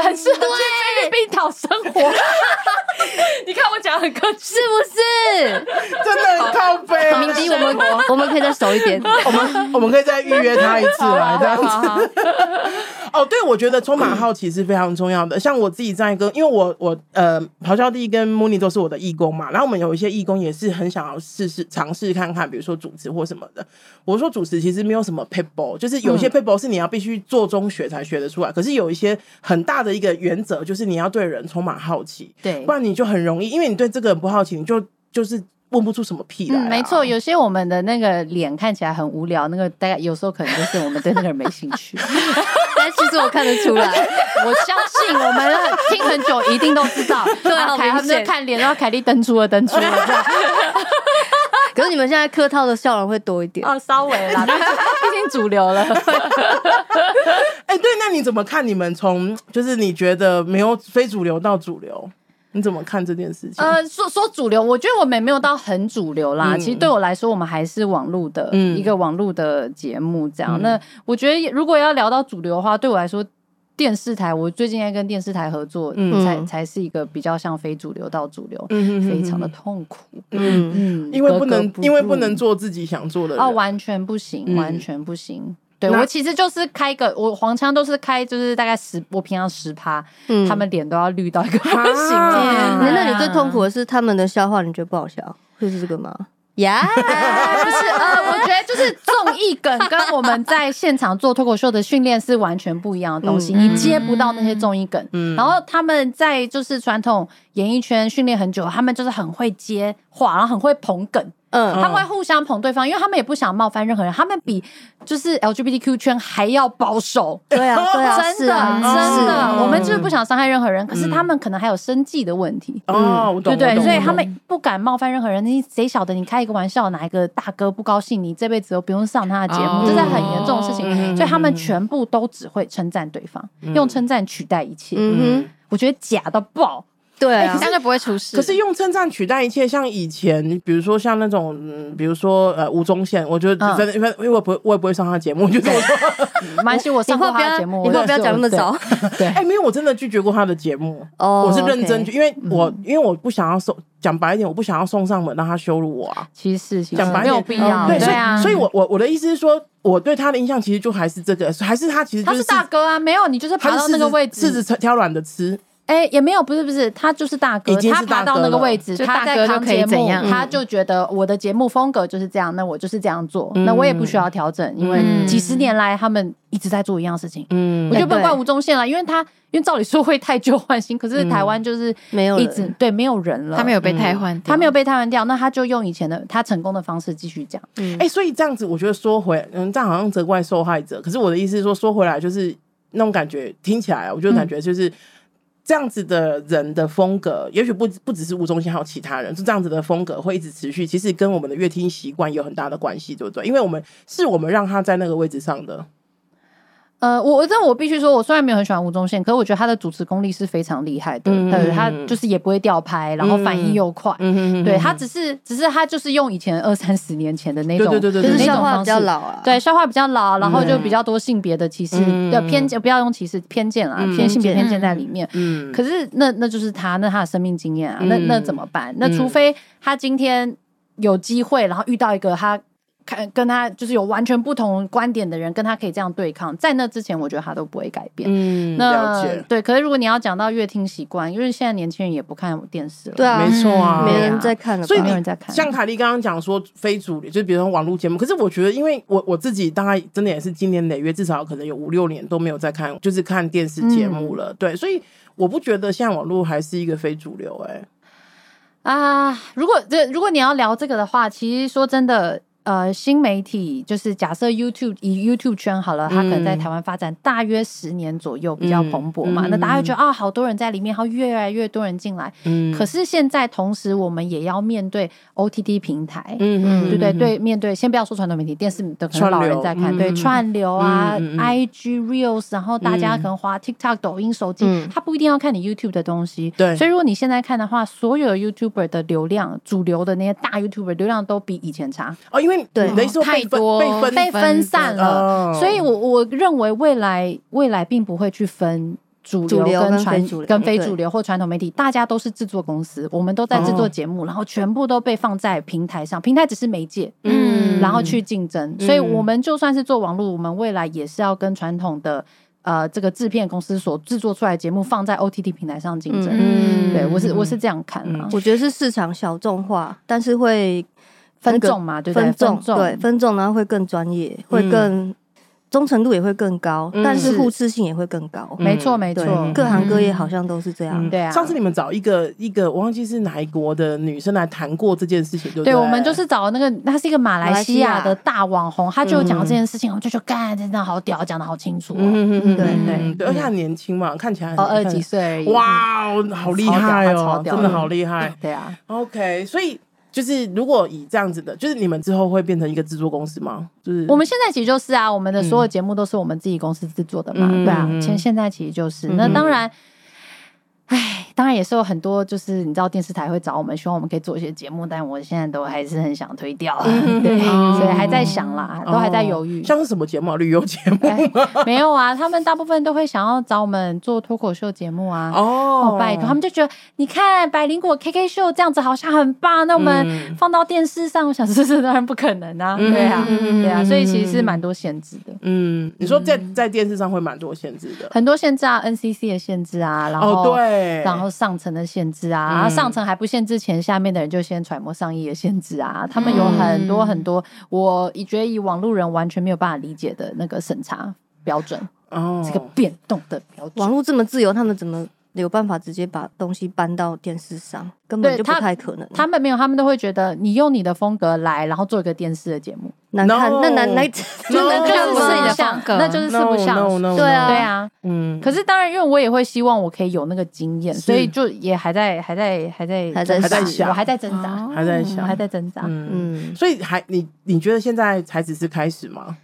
很适合去菲律宾讨生活。你看我讲很客气，是不是？真的很靠北。敏迪，我们我们可以再熟一点，我们我们可以再预约他一次来 这样子。哦，对，我觉得充满好奇是非常重要的。像我自己在跟，因为我我呃，咆哮帝跟 Mooni 都是我的义工嘛，然后我们有一些义工也是很想要试试尝试看看，比如说主持或什么的。我说主持其实没有什么 people，就是有些 people 是你要必须做中学才学得出来，可是有一些很大的一个原则就是你要对人充满好奇，对，不然你就很容易，因为你对这个人不好奇，你就就是。问不出什么屁来、啊嗯，没错，有些我们的那个脸看起来很无聊，那个大概有时候可能就是我们对那个人没兴趣，但其实我看得出来，我相信我们听很久一定都知道，对啊，凯他们看脸，然后凯莉登出了，登出了，可是你们现在客套的笑容会多一点哦，稍微啦，毕竟主流了。哎、欸，对，那你怎么看？你们从就是你觉得没有非主流到主流？你怎么看这件事情？呃，说说主流，我觉得我们也没有到很主流啦。嗯、其实对我来说，我们还是网络的一个网络的节目这样。嗯、那我觉得，如果要聊到主流的话，对我来说，电视台，我最近在跟电视台合作，嗯、才才是一个比较像非主流到主流，嗯、非常的痛苦。嗯嗯，因为不能，因为不能做自己想做的，哦，完全不行，完全不行。嗯对，我其实就是开个我黄腔都是开，就是大概十，我平常十趴，嗯、他们脸都要绿到一个 不行。那你最痛苦的是他们的笑话，你觉得不好笑，就是这个吗？呀 Yeah，不是，呃，我觉得就是综艺梗跟我们在现场做脱口秀的训练是完全不一样的东西，嗯、你接不到那些综艺梗。嗯、然后他们在就是传统演艺圈训练很久，他们就是很会接话，然后很会捧梗。嗯，他们会互相捧对方，因为他们也不想冒犯任何人。他们比就是 LGBTQ 圈还要保守。对啊，对啊，真的，真的，我们就是不想伤害任何人。可是他们可能还有生计的问题。哦，对对，所以他们不敢冒犯任何人。你谁晓得？你开一个玩笑，哪一个大哥不高兴，你这辈子都不用上他的节目，这是很严重的事情。所以他们全部都只会称赞对方，用称赞取代一切。嗯哼，我觉得假到爆。对啊，现在不会出事。可是用称赞取代一切，像以前，比如说像那种，嗯，比如说呃吴宗宪，我觉得真的，因为因为我不，我也不会上他节目，就这么说。蛮喜我上过他的节目，以后不要讲那么早。对，哎，没有，我真的拒绝过他的节目。哦，我是认真拒，因为我因为我不想要送，讲白一点，我不想要送上门让他羞辱我啊。其实讲白没有必要。对，所以所以我我我的意思是说，我对他的印象其实就还是这个，还是他其实他是大哥啊，没有你就是爬到那个位置，柿子挑软的吃。哎，也没有，不是不是，他就是大哥，他爬到那个位置，他在扛节目，他就觉得我的节目风格就是这样，那我就是这样做，那我也不需要调整，因为几十年来他们一直在做一样事情。嗯，我就不怪吴宗宪了，因为他因为照理说会太旧换新，可是台湾就是没有一直对没有人了，他没有被汰换，他没有被汰换掉，那他就用以前的他成功的方式继续讲。嗯，哎，所以这样子，我觉得说回，嗯，这样好像责怪受害者，可是我的意思是说，说回来就是那种感觉，听起来，我就感觉就是。这样子的人的风格，也许不不只是吴宗宪，还有其他人，是这样子的风格会一直持续。其实跟我们的乐听习惯有很大的关系，对不对？因为我们是我们让他在那个位置上的。呃，我但我必须说，我虽然没有很喜欢吴宗宪，可是我觉得他的主持功力是非常厉害的。嗯，他就是也不会掉拍，然后反应又快。嗯，对，他只是只是他就是用以前二三十年前的那种，对对对，就是笑话比较老啊。对，笑话比较老，然后就比较多性别的歧视的偏见，不要用歧视偏见啊，偏性别偏见在里面。嗯，可是那那就是他那他的生命经验啊，那那怎么办？那除非他今天有机会，然后遇到一个他。看跟他就是有完全不同观点的人，跟他可以这样对抗，在那之前，我觉得他都不会改变。嗯，那了解。对，可是如果你要讲到乐听习惯，因为现在年轻人也不看电视了，对啊，没错啊，没人在看了，所以没有人在看。像凯莉刚刚讲说非主流，就比如说网络节目，可是我觉得，因为我我自己大概真的也是今年累月，至少可能有五六年都没有在看，就是看电视节目了。嗯、对，所以我不觉得现在网络还是一个非主流、欸。哎，啊，如果这如果你要聊这个的话，其实说真的。呃，新媒体就是假设 YouTube 以 YouTube 圈好了，它可能在台湾发展大约十年左右，比较蓬勃嘛。那大家会觉得啊，好多人在里面，然后越来越多人进来。嗯。可是现在同时，我们也要面对 OTT 平台，嗯嗯，对不对？对，面对先不要说传统媒体，电视的可能老人在看，对串流啊，IG Reels，然后大家可能滑 TikTok、抖音、手机，他不一定要看你 YouTube 的东西。对。所以如果你现在看的话，所有 YouTuber 的流量，主流的那些大 YouTuber 流量都比以前差。哦，因为对，太多。被分散了，所以我我认为未来未来并不会去分主流跟传跟非主流或传统媒体，大家都是制作公司，我们都在制作节目，然后全部都被放在平台上，平台只是媒介，嗯，然后去竞争，所以我们就算是做网络，我们未来也是要跟传统的呃这个制片公司所制作出来的节目放在 OTT 平台上竞争。嗯，对我是我是这样看的，我觉得是市场小众化，但是会分众嘛，对不对？分众对分众，然后会更专业，会更。忠诚度也会更高，但是互斥性也会更高。没错，没错，各行各业好像都是这样。对啊，上次你们找一个一个，我忘记是哪一国的女生来谈过这件事情，对不对？对，我们就是找那个，她是一个马来西亚的大网红，她就讲这件事情，我就觉得干，真的好屌，讲的好清楚。嗯嗯对对对，而且很年轻嘛，看起来哦二十几岁。哇，好厉害哦，真的好厉害。对啊，OK，所以。就是如果以这样子的，就是你们之后会变成一个制作公司吗？就是我们现在其实就是啊，我们的所有节目都是我们自己公司制作的嘛，嗯、对啊，现现在其实就是，嗯、那当然。唉，当然也是有很多，就是你知道电视台会找我们，希望我们可以做一些节目，但我现在都还是很想推掉，对，所以还在想啦，都还在犹豫。像是什么节目？啊旅游节目？没有啊，他们大部分都会想要找我们做脱口秀节目啊。哦，拜托，他们就觉得你看百灵果 KK 秀这样子好像很棒，那我们放到电视上，我想这是当然不可能啊，对啊，对啊，所以其实是蛮多限制的。嗯，你说在在电视上会蛮多限制的，很多限制啊，NCC 的限制啊，然后对。然后上层的限制啊，然后上层还不限制前，下面的人就先揣摩上意的限制啊。他们有很多很多，我觉得以网路人完全没有办法理解的那个审查标准哦，这个变动的标准。网络这么自由，他们怎么？有办法直接把东西搬到电视上，根本就不太可能。他们没有，他们都会觉得你用你的风格来，然后做一个电视的节目，难看，那难难，就那就是不是你的风格，那就是四不像。对啊，对啊，嗯。可是当然，因为我也会希望我可以有那个经验，所以就也还在，还在，还在，还在，还在想，我还在挣扎，还在想，还在挣扎。嗯，所以还你你觉得现在才只是开始吗？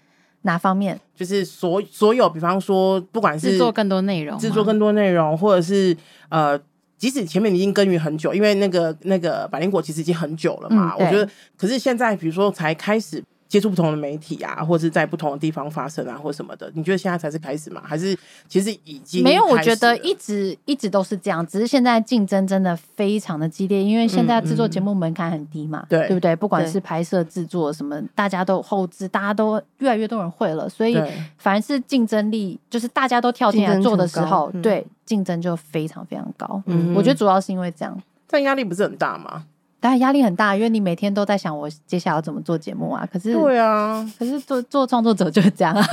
哪方面？就是所所有，比方说，不管是制作更多内容，制作更多内容，或者是呃，即使前面已经耕耘很久，因为那个那个百灵果其实已经很久了嘛。嗯、我觉得，可是现在比如说才开始。接触不同的媒体啊，或者是在不同的地方发生啊，或什么的，你觉得现在才是开始吗？还是其实已经没有？我觉得一直一直都是这样，只是现在竞争真的非常的激烈，因为现在制作节目门槛很低嘛，对、嗯嗯、对不对？不管是拍摄、制作什么，大家都后置，大家都越来越多人会了，所以凡是竞争力，就是大家都跳进来做的时候，对竞争就非常非常高。嗯，我觉得主要是因为这样，但压力不是很大吗？但压力很大，因为你每天都在想我接下来要怎么做节目啊。可是，对啊，可是做做创作者就是这样啊，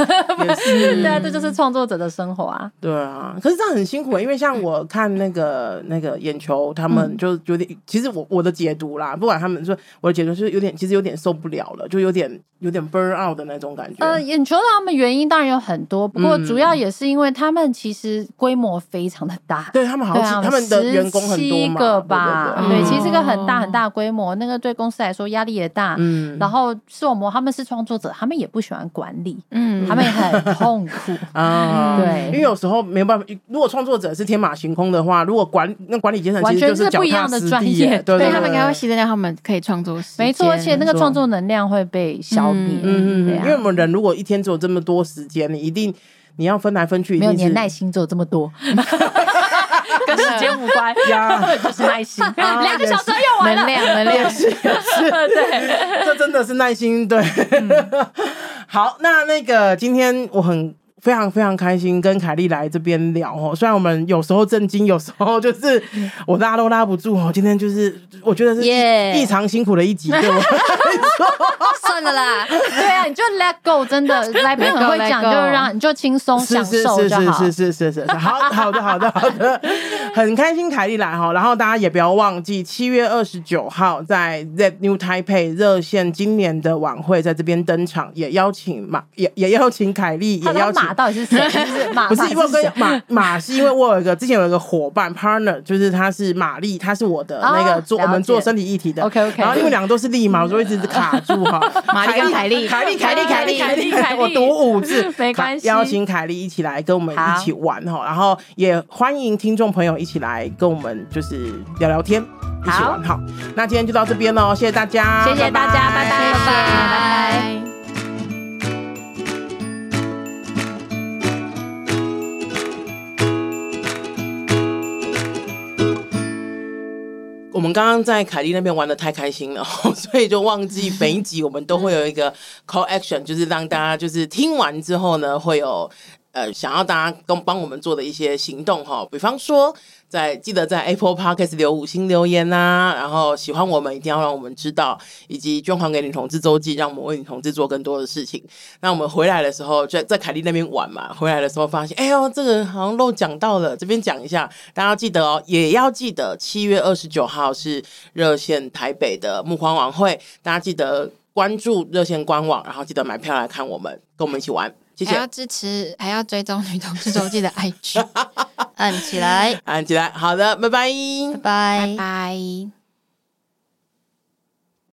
也是。对啊，这就是创作者的生活啊。对啊，可是这样很辛苦，因为像我看那个那个眼球，他们就有点，其实我我的解读啦，不管他们说我的解读是有点，其实有点受不了了，就有点有点 burn out 的那种感觉。呃，眼球他们原因当然有很多，不过主要也是因为他们其实规模非常的大，对他们好像他们的员工很多嘛，个吧，对，其实是个很大很大规模，那个对公司来说压力也大。嗯，然后是我们他们是创作者，他们也不喜欢管理，嗯，他们也很 痛苦啊。对，因为有时候没有办法，如果创作者是天马行空的话，如果管那管理阶层完全是不一样的专业，对他们应该会牺牲掉他们可以创作时间，没错，而且那个创作能量会被消灭。嗯嗯，因为我们人如果一天只有这么多时间，你一定你要分来分去，没有你的耐心只有这么多。跟时间无关，就是耐心。两个小时用完了，能量，能量 对，这真的是耐心。对，好，那那个今天我很。非常非常开心跟凯莉来这边聊哦，虽然我们有时候震惊，有时候就是我拉都拉不住哦。今天就是我觉得是异常辛苦的一集，对我。算了啦，对啊，你就 let go，真的。来宾很会讲，就让你就轻松享受是是是是是是，好好的好的好的，很开心凯莉来哈，然后大家也不要忘记七月二十九号在 That New Taipei 热线今年的晚会在这边登场，也邀请马也也邀请凯莉，也邀请。到底是谁？是马？不是因为跟马马是因为我有一个之前有一个伙伴 partner，就是他是玛丽，他是我的那个做我们做身体议题的。OK OK。然后因为两个都是丽嘛，我就一直卡住哈。玛丽跟凯莉，凯莉凯莉凯莉凯莉，我读五字 没关系。邀请凯莉一起来跟我们一起玩哈，然后也欢迎听众朋友一起来跟我们就是聊聊天，一起玩哈。那今天就到这边喽，谢谢大家，谢谢大家，拜拜拜拜。我我们刚刚在凯莉那边玩的太开心了，所以就忘记每一集我们都会有一个 call action，就是让大家就是听完之后呢，会有呃想要大家跟帮我们做的一些行动哈，比方说在记得在 Apple Podcast 留五星留言呐、然后喜欢我们一定要让我们知道，以及捐款给女同志周记，让我们为女同志做更多的事情。那我们回来的时候就在凯莉那边玩嘛，回来的时候发现，哎呦，这个好像漏讲到了，这边讲一下，大家要记得哦，也要记得七月二十九号是热线台北的募款晚会，大家记得。关注热线官网，然后记得买票来看我们，跟我们一起玩，谢谢。还要支持，还要追踪女同志周记的 IG，按起来，按起来，好的，拜拜，拜拜，拜拜。